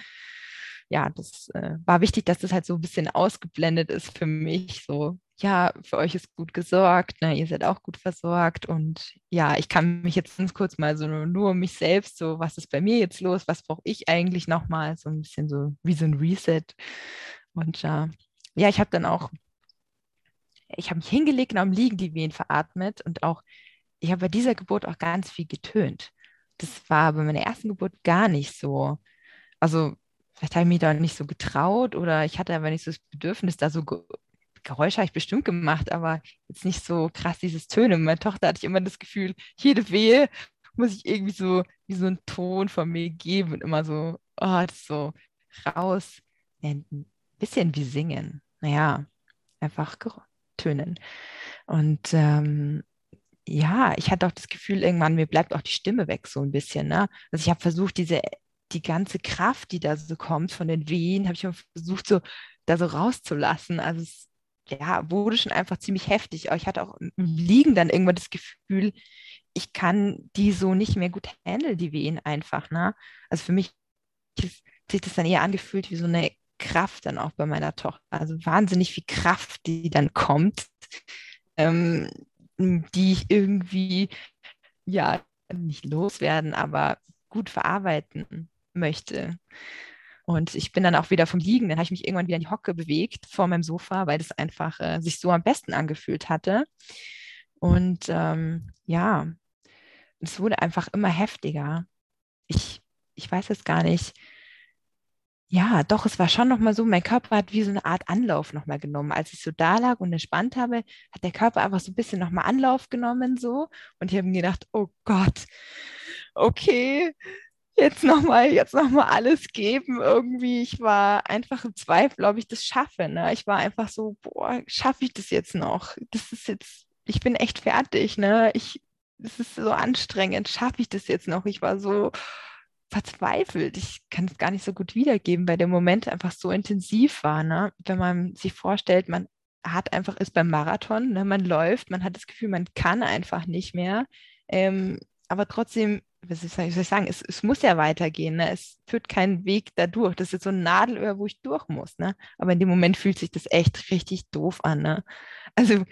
ja, das äh, war wichtig, dass das halt so ein bisschen ausgeblendet ist für mich. So, ja, für euch ist gut gesorgt, ne? ihr seid auch gut versorgt und ja, ich kann mich jetzt ganz kurz mal so nur, nur um mich selbst, so was ist bei mir jetzt los, was brauche ich eigentlich nochmal, so ein bisschen so wie so ein Reset. Und äh, ja, ich habe dann auch, ich habe mich hingelegt und am Liegen die Wehen veratmet und auch, ich habe bei dieser Geburt auch ganz viel getönt. Das war bei meiner ersten Geburt gar nicht so. Also vielleicht habe ich mich da nicht so getraut oder ich hatte aber nicht so das Bedürfnis, da so Geräusche habe ich bestimmt gemacht, aber jetzt nicht so krass dieses Tönen. Meine Tochter hatte ich immer das Gefühl, jede Wehe muss ich irgendwie so wie so einen Ton von mir geben und immer so, oh, das so raus. Ja, ein bisschen wie singen. Naja, einfach tönen. Und ähm, ja, ich hatte auch das Gefühl, irgendwann mir bleibt auch die Stimme weg so ein bisschen. Ne? Also ich habe versucht, diese die ganze Kraft, die da so kommt von den Wehen, habe ich versucht, so da so rauszulassen. Also es ja, wurde schon einfach ziemlich heftig. Ich hatte auch im Liegen dann irgendwann das Gefühl, ich kann die so nicht mehr gut handeln, die Wehen einfach. Ne? Also für mich hat sich das dann eher angefühlt wie so eine Kraft dann auch bei meiner Tochter. Also wahnsinnig viel Kraft, die dann kommt, ähm, die ich irgendwie, ja, nicht loswerden, aber gut verarbeiten möchte. Und ich bin dann auch wieder vom Liegen, dann habe ich mich irgendwann wieder in die Hocke bewegt vor meinem Sofa, weil das einfach äh, sich so am besten angefühlt hatte. Und ähm, ja, es wurde einfach immer heftiger. Ich, ich weiß es gar nicht. ja, doch, es war schon nochmal so, mein Körper hat wie so eine Art Anlauf nochmal genommen. Als ich so da lag und entspannt habe, hat der Körper einfach so ein bisschen nochmal Anlauf genommen so. Und ich habe mir gedacht, oh Gott, okay, jetzt nochmal, jetzt nochmal alles geben irgendwie. Ich war einfach im Zweifel, ob ich das schaffe. Ne? Ich war einfach so, boah, schaffe ich das jetzt noch? Das ist jetzt, ich bin echt fertig, ne? Ich, es ist so anstrengend, schaffe ich das jetzt noch? Ich war so, verzweifelt. Ich kann es gar nicht so gut wiedergeben, weil der Moment einfach so intensiv war. Ne? Wenn man sich vorstellt, man hat einfach, ist beim Marathon, ne? man läuft, man hat das Gefühl, man kann einfach nicht mehr. Ähm, aber trotzdem was soll ich sagen, es, es muss ja weitergehen. Ne? Es führt keinen Weg dadurch. Das ist so ein Nadelöhr, wo ich durch muss. Ne? Aber in dem Moment fühlt sich das echt richtig doof an. Ne? Also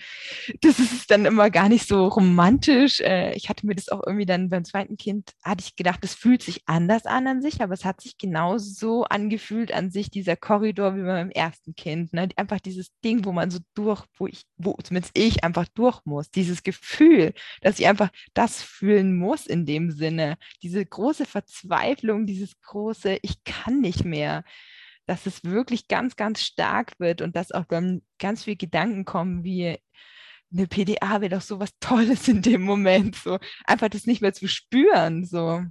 das ist dann immer gar nicht so romantisch. Äh, ich hatte mir das auch irgendwie dann beim zweiten Kind, hatte ich gedacht, das fühlt sich anders an an sich, aber es hat sich genauso angefühlt an sich, dieser Korridor wie beim ersten Kind. Ne? Einfach dieses Ding, wo man so durch, wo ich, wo zumindest ich einfach durch muss. Dieses Gefühl, dass ich einfach das fühlen muss in dem Sinne Sinne, diese große Verzweiflung, dieses große, ich kann nicht mehr, dass es wirklich ganz, ganz stark wird und dass auch dann ganz viele Gedanken kommen wie, eine PDA wäre doch so was Tolles in dem Moment, so einfach das nicht mehr zu spüren, so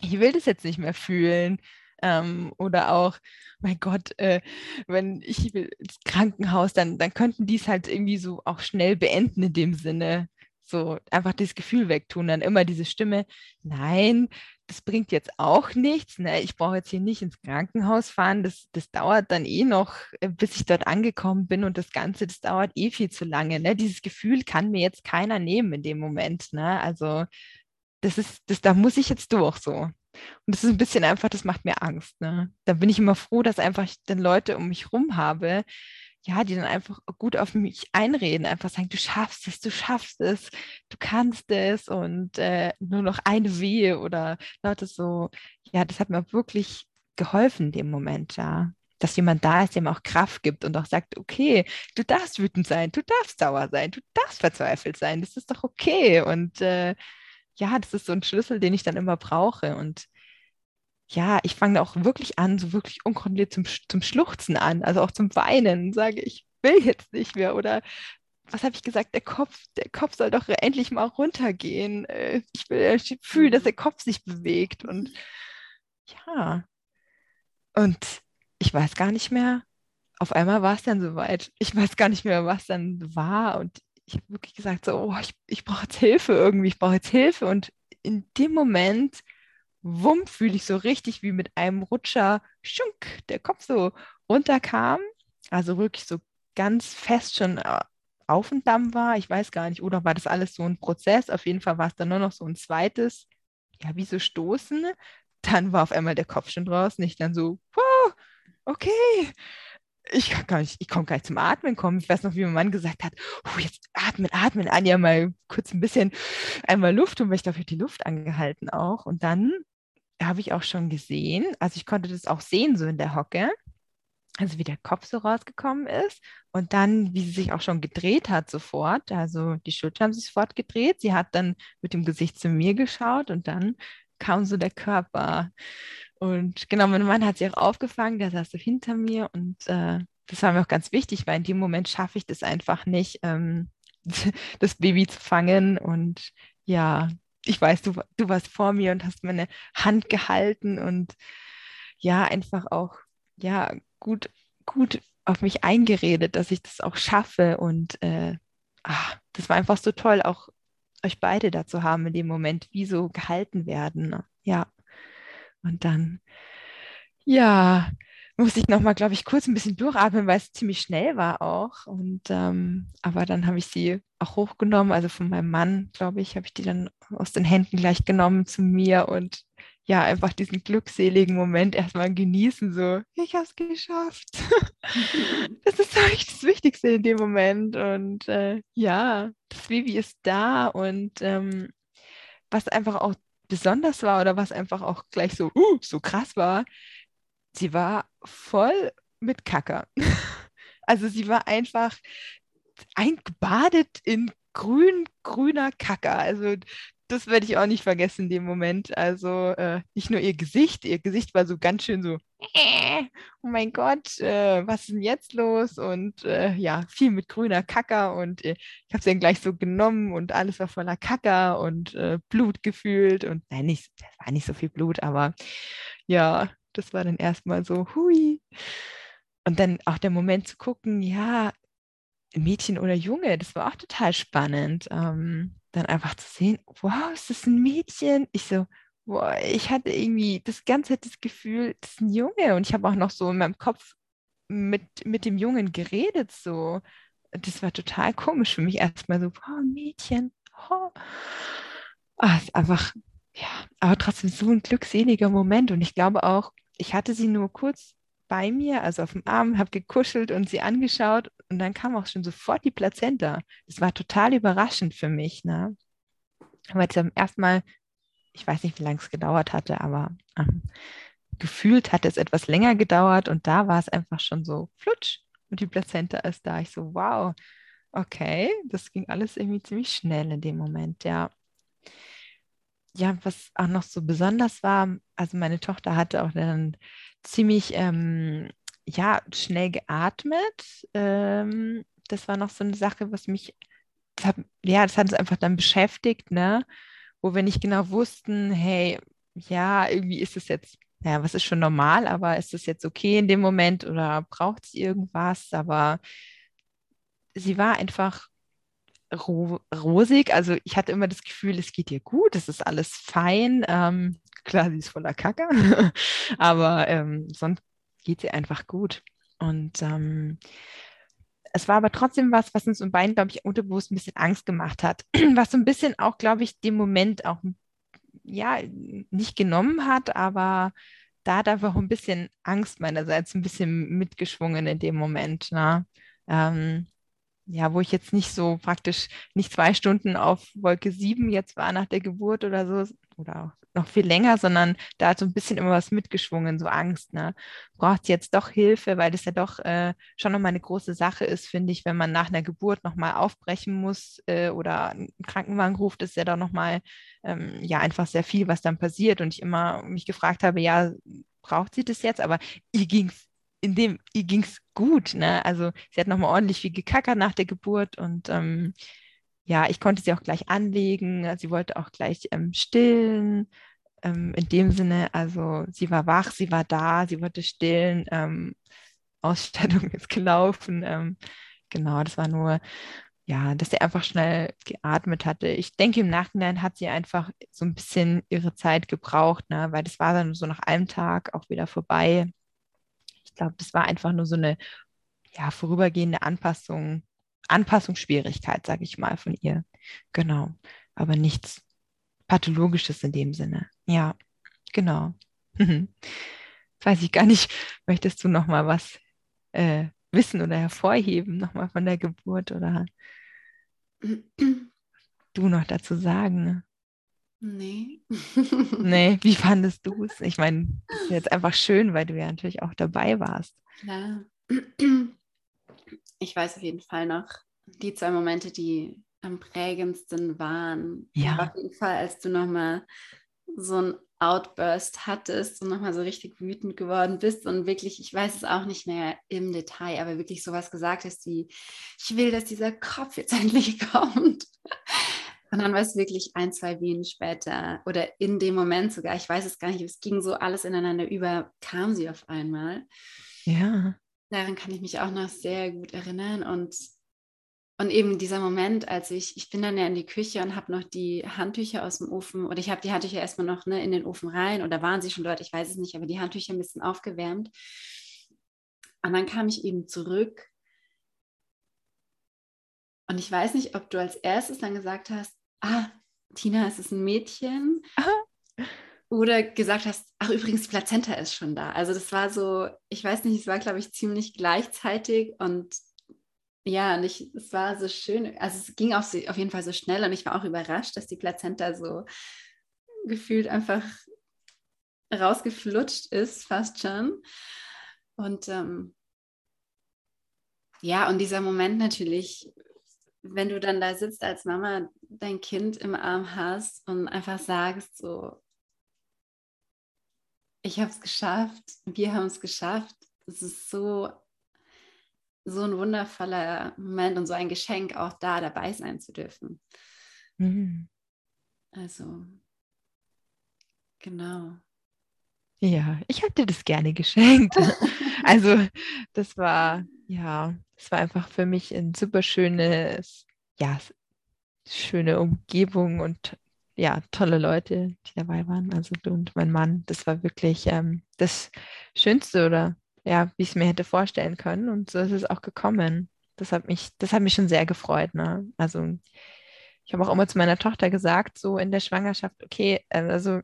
ich will das jetzt nicht mehr fühlen. Ähm, oder auch, mein Gott, äh, wenn ich ins Krankenhaus, dann, dann könnten die es halt irgendwie so auch schnell beenden in dem Sinne. So einfach das Gefühl wegtun, dann immer diese Stimme, nein, das bringt jetzt auch nichts. Ne? Ich brauche jetzt hier nicht ins Krankenhaus fahren. Das, das dauert dann eh noch, äh, bis ich dort angekommen bin und das Ganze, das dauert eh viel zu lange. Ne? Dieses Gefühl kann mir jetzt keiner nehmen in dem Moment. Ne? Also das ist, das, da muss ich jetzt durch so. Und das ist ein bisschen einfach, das macht mir Angst. Ne? Da bin ich immer froh, dass einfach ich dann Leute um mich rum habe, ja, die dann einfach gut auf mich einreden, einfach sagen, du schaffst es, du schaffst es, du kannst es und äh, nur noch eine Wehe oder Leute so, ja, das hat mir wirklich geholfen in dem Moment, ja. Dass jemand da ist, der mir auch Kraft gibt und auch sagt, okay, du darfst wütend sein, du darfst sauer sein, du darfst verzweifelt sein, das ist doch okay. Und äh, ja, das ist so ein Schlüssel, den ich dann immer brauche. Und ja, ich fange auch wirklich an, so wirklich unkontrolliert zum, zum Schluchzen an, also auch zum Weinen, sage ich will jetzt nicht mehr oder was habe ich gesagt, der Kopf, der Kopf soll doch endlich mal runtergehen. Äh, ich will ich fühle, dass der Kopf sich bewegt und ja. Und ich weiß gar nicht mehr, auf einmal war es dann soweit. Ich weiß gar nicht mehr, was dann war und ich habe wirklich gesagt, so, oh, ich, ich brauche jetzt Hilfe irgendwie, ich brauche jetzt Hilfe und in dem Moment wumm, fühle ich so richtig wie mit einem Rutscher, schunk, der Kopf so runterkam. Also wirklich so ganz fest schon äh, auf dem Damm war. Ich weiß gar nicht, oder war das alles so ein Prozess? Auf jeden Fall war es dann nur noch so ein zweites, ja, wie so Stoßen. Dann war auf einmal der Kopf schon draußen. Ich dann so, wow, okay. Ich kann gar nicht, ich komme gar nicht zum Atmen kommen. Ich weiß noch, wie mein Mann gesagt hat, oh, jetzt atmen, atmen, Anja, mal kurz ein bisschen einmal Luft und ich dafür die Luft angehalten auch. Und dann habe ich auch schon gesehen. Also ich konnte das auch sehen, so in der Hocke. Also wie der Kopf so rausgekommen ist und dann, wie sie sich auch schon gedreht hat sofort. Also die Schulter haben sich sofort gedreht. Sie hat dann mit dem Gesicht zu mir geschaut und dann kam so der Körper. Und genau, mein Mann hat sie auch aufgefangen, der saß so hinter mir und äh, das war mir auch ganz wichtig, weil in dem Moment schaffe ich das einfach nicht, ähm, das Baby zu fangen. Und ja, ich weiß, du, du warst vor mir und hast meine Hand gehalten und ja, einfach auch, ja, gut, gut auf mich eingeredet, dass ich das auch schaffe. Und äh, ach, das war einfach so toll, auch euch beide da zu haben in dem Moment, wie so gehalten werden. Ne? Ja. Und dann, ja, musste ich nochmal, glaube ich, kurz ein bisschen durchatmen, weil es ziemlich schnell war auch. Und ähm, aber dann habe ich sie auch hochgenommen, also von meinem Mann, glaube ich, habe ich die dann aus den Händen gleich genommen zu mir und ja, einfach diesen glückseligen Moment erstmal genießen, so, ich habe es geschafft. das ist eigentlich das Wichtigste in dem Moment. Und äh, ja, das Baby ist da und ähm, was einfach auch besonders war oder was einfach auch gleich so, uh, so krass war, sie war voll mit Kacker. Also sie war einfach eingebadet in grün, grüner Kacker. Also das werde ich auch nicht vergessen in dem Moment. Also äh, nicht nur ihr Gesicht, ihr Gesicht war so ganz schön so, äh, oh mein Gott, äh, was ist denn jetzt los? Und äh, ja, viel mit grüner Kacker und äh, ich habe sie dann gleich so genommen und alles war voller Kacker und äh, Blut gefühlt und nein, nicht, das war nicht so viel Blut, aber ja, das war dann erstmal so, hui. Und dann auch der Moment zu gucken, ja, Mädchen oder Junge, das war auch total spannend. Ähm, dann einfach zu sehen, wow, ist das ein Mädchen? Ich so, boah, ich hatte irgendwie das ganze das Gefühl, das ist ein Junge. Und ich habe auch noch so in meinem Kopf mit, mit dem Jungen geredet, so. Das war total komisch für mich erstmal so, wow, Mädchen. Oh. Ah, ist einfach, ja, aber trotzdem so ein glückseliger Moment. Und ich glaube auch, ich hatte sie nur kurz bei mir, also auf dem Arm, habe gekuschelt und sie angeschaut und dann kam auch schon sofort die Plazenta. Das war total überraschend für mich, ne? Weil zum ersten Mal, ich weiß nicht, wie lange es gedauert hatte, aber ähm, gefühlt hat es etwas länger gedauert und da war es einfach schon so flutsch und die Plazenta ist da. Ich so, wow, okay, das ging alles irgendwie ziemlich schnell in dem Moment, ja. Ja, was auch noch so besonders war, also meine Tochter hatte auch dann ziemlich ähm, ja, schnell geatmet. Ähm, das war noch so eine Sache, was mich, das hat, ja, das hat uns einfach dann beschäftigt, ne? Wo wir nicht genau wussten, hey, ja, irgendwie ist es jetzt, ja, was ist schon normal, aber ist es jetzt okay in dem Moment oder braucht sie irgendwas? Aber sie war einfach ro rosig. Also ich hatte immer das Gefühl, es geht ihr gut, es ist alles fein. Ähm, klar, sie ist voller Kacke, aber ähm, sonst geht sie einfach gut. Und ähm, es war aber trotzdem was, was uns beiden, glaube ich, unterbewusst ein bisschen Angst gemacht hat. Was so ein bisschen auch, glaube ich, den Moment auch ja nicht genommen hat, aber da hat einfach ein bisschen Angst meinerseits ein bisschen mitgeschwungen in dem Moment. Ne? Ähm, ja, wo ich jetzt nicht so praktisch nicht zwei Stunden auf Wolke 7 jetzt war nach der Geburt oder so, oder noch viel länger, sondern da hat so ein bisschen immer was mitgeschwungen, so Angst, ne? Braucht jetzt doch Hilfe, weil das ja doch äh, schon nochmal eine große Sache ist, finde ich, wenn man nach einer Geburt nochmal aufbrechen muss äh, oder einen Krankenwagen ruft, ist ja doch nochmal ähm, ja einfach sehr viel, was dann passiert. Und ich immer mich gefragt habe, ja, braucht sie das jetzt? Aber ihr ging es in dem, ihr ging es gut, ne? Also sie hat nochmal ordentlich viel gekackert nach der Geburt und ähm, ja, ich konnte sie auch gleich anlegen. Sie wollte auch gleich ähm, stillen. Ähm, in dem Sinne, also sie war wach, sie war da, sie wollte stillen. Ähm, Ausstattung ist gelaufen. Ähm, genau, das war nur, ja, dass sie einfach schnell geatmet hatte. Ich denke, im Nachhinein hat sie einfach so ein bisschen ihre Zeit gebraucht, ne? weil das war dann so nach einem Tag auch wieder vorbei. Ich glaube, das war einfach nur so eine ja, vorübergehende Anpassung Anpassungsschwierigkeit, sage ich mal, von ihr. Genau. Aber nichts Pathologisches in dem Sinne. Ja, genau. Weiß ich gar nicht, möchtest du noch mal was äh, wissen oder hervorheben, noch mal von der Geburt oder du noch dazu sagen? Nee. nee, wie fandest du es? Ich meine, es ist jetzt einfach schön, weil du ja natürlich auch dabei warst. Ja ich weiß auf jeden Fall noch die zwei Momente, die am prägendsten waren. Ja. Auf jeden Fall, als du nochmal so ein Outburst hattest und nochmal so richtig wütend geworden bist und wirklich, ich weiß es auch nicht mehr im Detail, aber wirklich sowas gesagt hast wie, ich will, dass dieser Kopf jetzt endlich kommt. Und dann war es wirklich ein, zwei Wien später oder in dem Moment sogar, ich weiß es gar nicht, es ging so alles ineinander über, kam sie auf einmal. Ja. Daran kann ich mich auch noch sehr gut erinnern. Und, und eben dieser Moment, als ich, ich bin dann ja in die Küche und habe noch die Handtücher aus dem Ofen, oder ich habe die Handtücher erstmal noch ne, in den Ofen rein, oder waren sie schon dort, ich weiß es nicht, aber die Handtücher ein bisschen aufgewärmt. Und dann kam ich eben zurück. Und ich weiß nicht, ob du als erstes dann gesagt hast, ah, Tina, es ist ein Mädchen. Aha oder gesagt hast, ach übrigens, die Plazenta ist schon da. Also das war so, ich weiß nicht, es war, glaube ich, ziemlich gleichzeitig und ja, und ich, es war so schön, also es ging auch so, auf jeden Fall so schnell und ich war auch überrascht, dass die Plazenta so gefühlt einfach rausgeflutscht ist, fast schon. Und ähm, ja, und dieser Moment natürlich, wenn du dann da sitzt als Mama, dein Kind im Arm hast und einfach sagst so, ich habe es geschafft, wir haben es geschafft. Es ist so, so ein wundervoller Moment und so ein Geschenk, auch da dabei sein zu dürfen. Mhm. Also, genau. Ja, ich habe dir das gerne geschenkt. also, das war, ja, es war einfach für mich ein super schönes, ja, schöne Umgebung und ja, tolle Leute, die dabei waren. Also du und mein Mann, das war wirklich ähm, das Schönste oder ja, wie ich es mir hätte vorstellen können. Und so ist es auch gekommen. Das hat mich, das hat mich schon sehr gefreut. Ne? Also ich habe auch immer zu meiner Tochter gesagt, so in der Schwangerschaft, okay, äh, also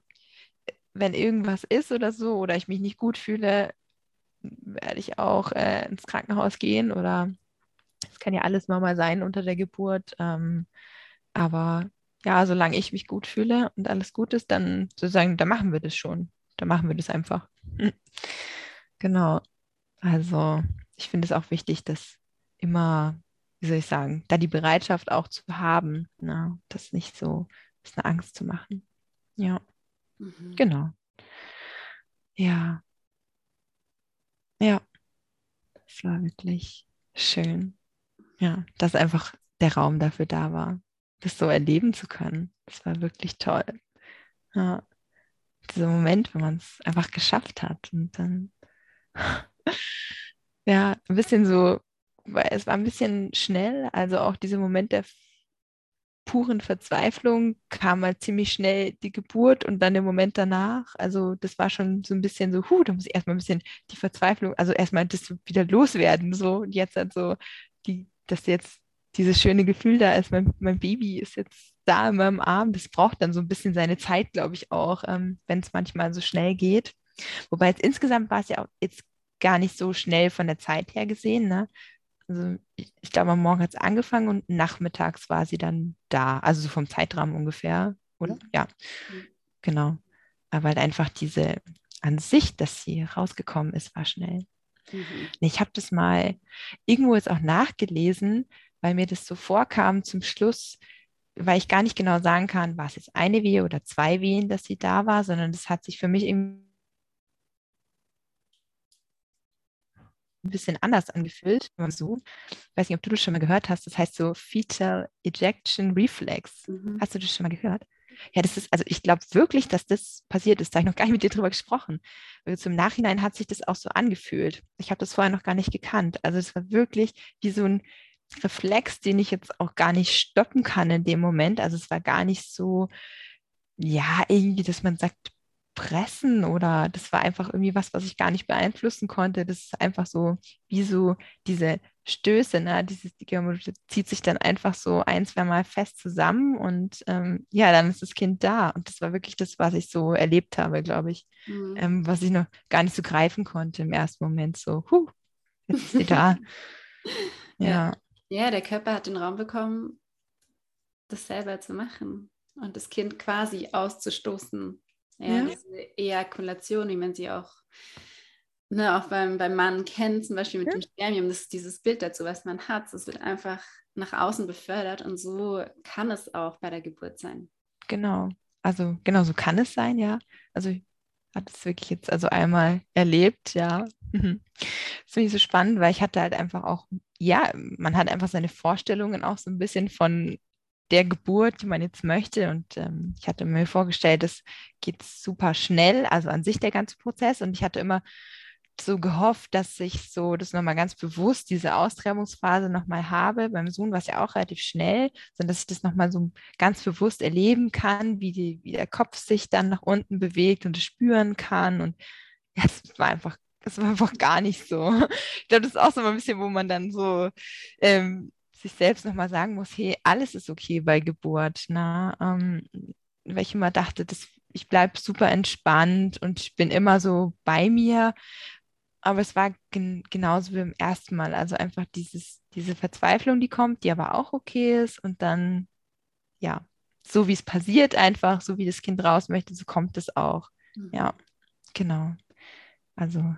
wenn irgendwas ist oder so, oder ich mich nicht gut fühle, werde ich auch äh, ins Krankenhaus gehen oder es kann ja alles mal sein unter der Geburt. Ähm, aber ja, solange ich mich gut fühle und alles gut ist, dann sozusagen, da machen wir das schon. Da machen wir das einfach. Genau. Also ich finde es auch wichtig, dass immer, wie soll ich sagen, da die Bereitschaft auch zu haben, ne? das nicht so, das eine Angst zu machen. Ja. Mhm. Genau. Ja. Ja. Das war wirklich schön. Ja, dass einfach der Raum dafür da war das so erleben zu können. Das war wirklich toll. Ja. Dieser Moment, wenn man es einfach geschafft hat und dann, ja, ein bisschen so, weil es war ein bisschen schnell, also auch dieser Moment der puren Verzweiflung kam mal ziemlich schnell die Geburt und dann der Moment danach. Also das war schon so ein bisschen so, huh, da muss ich erstmal ein bisschen die Verzweiflung, also erstmal das wieder loswerden. So und jetzt halt so, die, dass jetzt dieses schöne Gefühl da ist, mein, mein Baby ist jetzt da in meinem Arm. Das braucht dann so ein bisschen seine Zeit, glaube ich auch, ähm, wenn es manchmal so schnell geht. Wobei jetzt insgesamt war es ja auch jetzt gar nicht so schnell von der Zeit her gesehen. Ne? Also ich, ich glaube, am Morgen hat es angefangen und nachmittags war sie dann da. Also so vom Zeitrahmen ungefähr, oder? Mhm. Ja, mhm. genau. Aber halt einfach diese an sich, dass sie rausgekommen ist, war schnell. Mhm. Ich habe das mal irgendwo jetzt auch nachgelesen, weil mir das so vorkam zum Schluss, weil ich gar nicht genau sagen kann, war es jetzt eine Wehe oder zwei Wehen, dass sie da war, sondern das hat sich für mich irgendwie ein bisschen anders angefühlt. So, ich weiß nicht, ob du das schon mal gehört hast. Das heißt so Fetal Ejection Reflex. Mhm. Hast du das schon mal gehört? Ja, das ist, also ich glaube wirklich, dass das passiert ist. Da habe ich noch gar nicht mit dir drüber gesprochen. Also im Nachhinein hat sich das auch so angefühlt. Ich habe das vorher noch gar nicht gekannt. Also es war wirklich wie so ein Reflex, den ich jetzt auch gar nicht stoppen kann in dem Moment. Also es war gar nicht so, ja, irgendwie, dass man sagt, pressen oder das war einfach irgendwie was, was ich gar nicht beeinflussen konnte. Das ist einfach so, wie so diese Stöße, ne? Dieses, die Geometrie zieht sich dann einfach so ein, zwei Mal fest zusammen und ähm, ja, dann ist das Kind da. Und das war wirklich das, was ich so erlebt habe, glaube ich, mhm. ähm, was ich noch gar nicht so greifen konnte im ersten Moment. So, huh, jetzt ist sie da. ja. ja. Ja, der Körper hat den Raum bekommen, das selber zu machen und das Kind quasi auszustoßen. Ja, ja. diese Ejakulation, wie man sie auch, ne, auch beim, beim Mann kennt, zum Beispiel mit ja. dem Spermium, das ist dieses Bild dazu, was man hat. Es wird einfach nach außen befördert und so kann es auch bei der Geburt sein. Genau. Also genau so kann es sein, ja. Also ich hatte es wirklich jetzt also einmal erlebt, ja. Das finde ich so spannend, weil ich hatte halt einfach auch ja, man hat einfach seine Vorstellungen auch so ein bisschen von der Geburt, die man jetzt möchte. Und ähm, ich hatte mir vorgestellt, das geht super schnell, also an sich der ganze Prozess. Und ich hatte immer so gehofft, dass ich so das nochmal ganz bewusst, diese Austreibungsphase nochmal habe. Beim Sohn war es ja auch relativ schnell, sondern dass ich das nochmal so ganz bewusst erleben kann, wie, die, wie der Kopf sich dann nach unten bewegt und es spüren kann. Und ja, es war einfach das war einfach gar nicht so. Ich glaube, das ist auch so ein bisschen, wo man dann so ähm, sich selbst nochmal sagen muss, hey, alles ist okay bei Geburt. Ne? Ähm, weil ich immer dachte, das, ich bleibe super entspannt und ich bin immer so bei mir. Aber es war gen genauso wie beim ersten Mal. Also einfach dieses, diese Verzweiflung, die kommt, die aber auch okay ist. Und dann, ja, so wie es passiert, einfach, so wie das Kind raus möchte, so kommt es auch. Mhm. Ja, genau. Also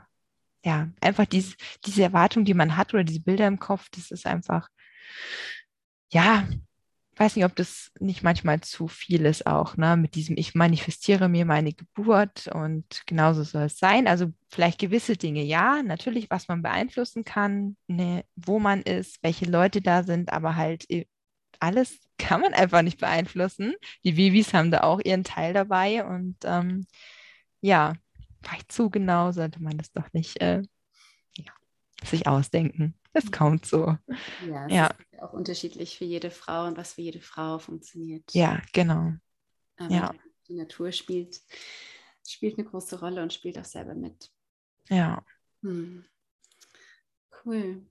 ja, einfach dies, diese Erwartung, die man hat oder diese Bilder im Kopf, das ist einfach, ja, weiß nicht, ob das nicht manchmal zu viel ist auch, ne? Mit diesem, ich manifestiere mir meine Geburt und genauso soll es sein. Also vielleicht gewisse Dinge, ja, natürlich, was man beeinflussen kann, ne, wo man ist, welche Leute da sind, aber halt äh, alles kann man einfach nicht beeinflussen. Die Vivis haben da auch ihren Teil dabei und ähm, ja, vielleicht zu genau sollte man das doch nicht äh, ja, sich ausdenken. Es kommt so. Ja, ja. ist auch unterschiedlich für jede Frau und was für jede Frau funktioniert. Ja, genau. Aber ja. die Natur spielt, spielt eine große Rolle und spielt auch selber mit. Ja. Hm. Cool.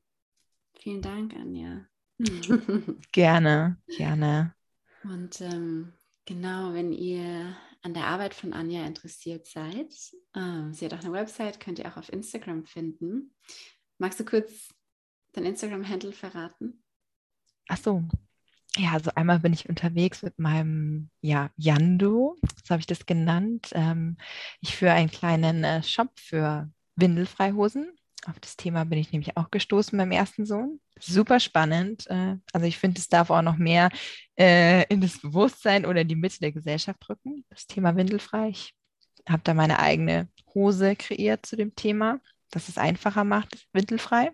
Vielen Dank, Anja. gerne, gerne. Und ähm, genau, wenn ihr an der Arbeit von Anja interessiert seid, ähm, sie hat auch eine Website, könnt ihr auch auf Instagram finden. Magst du kurz dein Instagram-Handle verraten? Ach so. Ja, also einmal bin ich unterwegs mit meinem ja, Yando, so habe ich das genannt. Ähm, ich führe einen kleinen äh, Shop für Windelfreihosen. Auf das Thema bin ich nämlich auch gestoßen beim ersten Sohn. Super spannend. Äh, also ich finde, es darf auch noch mehr äh, in das Bewusstsein oder in die Mitte der Gesellschaft rücken. Das Thema Windelfrei. Ich habe da meine eigene Hose kreiert zu dem Thema, dass es einfacher macht, windelfrei.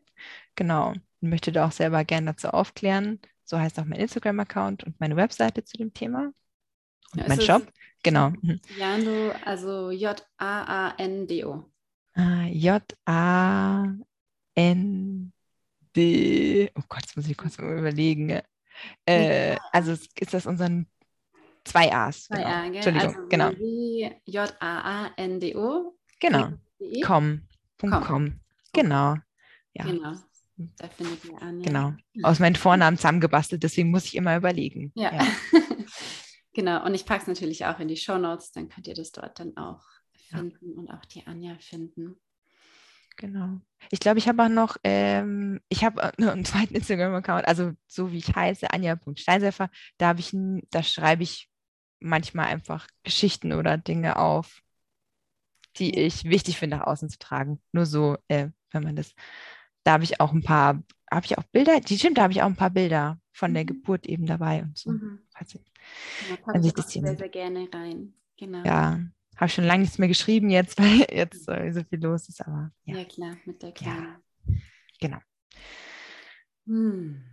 Genau. Und möchte da auch selber gerne dazu aufklären. So heißt auch mein Instagram-Account und meine Webseite zu dem Thema. Und ja, mein Shop. Genau. Mhm. Jando, also J-A-A-N-D-O. Ah, J-A-N-D. Oh Gott, jetzt muss ich kurz mal überlegen. Äh, also ist das unseren zwei A's. Zwei genau. A, gell? Entschuldigung, also genau. J-A-A-N-D-O. Genau. Com. Com. Com. Genau. Ja. Genau. Da findet ihr an. Genau. Aus meinen Vornamen zusammengebastelt, deswegen muss ich immer überlegen. Ja. ja. genau. Und ich packe es natürlich auch in die Show Notes, dann könnt ihr das dort dann auch finden ja. und auch die Anja finden. Genau. Ich glaube, ich habe auch noch, ähm, ich habe einen zweiten Instagram-Account, also so wie ich heiße, anja.steinsäfer, da habe ich, da schreibe ich manchmal einfach Geschichten oder Dinge auf, die ich wichtig finde, nach außen zu tragen. Nur so, äh, wenn man das da habe ich auch ein paar, habe ich auch Bilder, die stimmt, da habe ich auch ein paar Bilder von der mhm. Geburt eben dabei und so. Mhm. Also, da ich das sehr, sehr gerne rein. Genau. Ja, habe schon lange nichts mehr geschrieben jetzt, weil jetzt so viel los ist, aber ja. Ja, klar, mit der Kleinen. Ja, genau. Hm.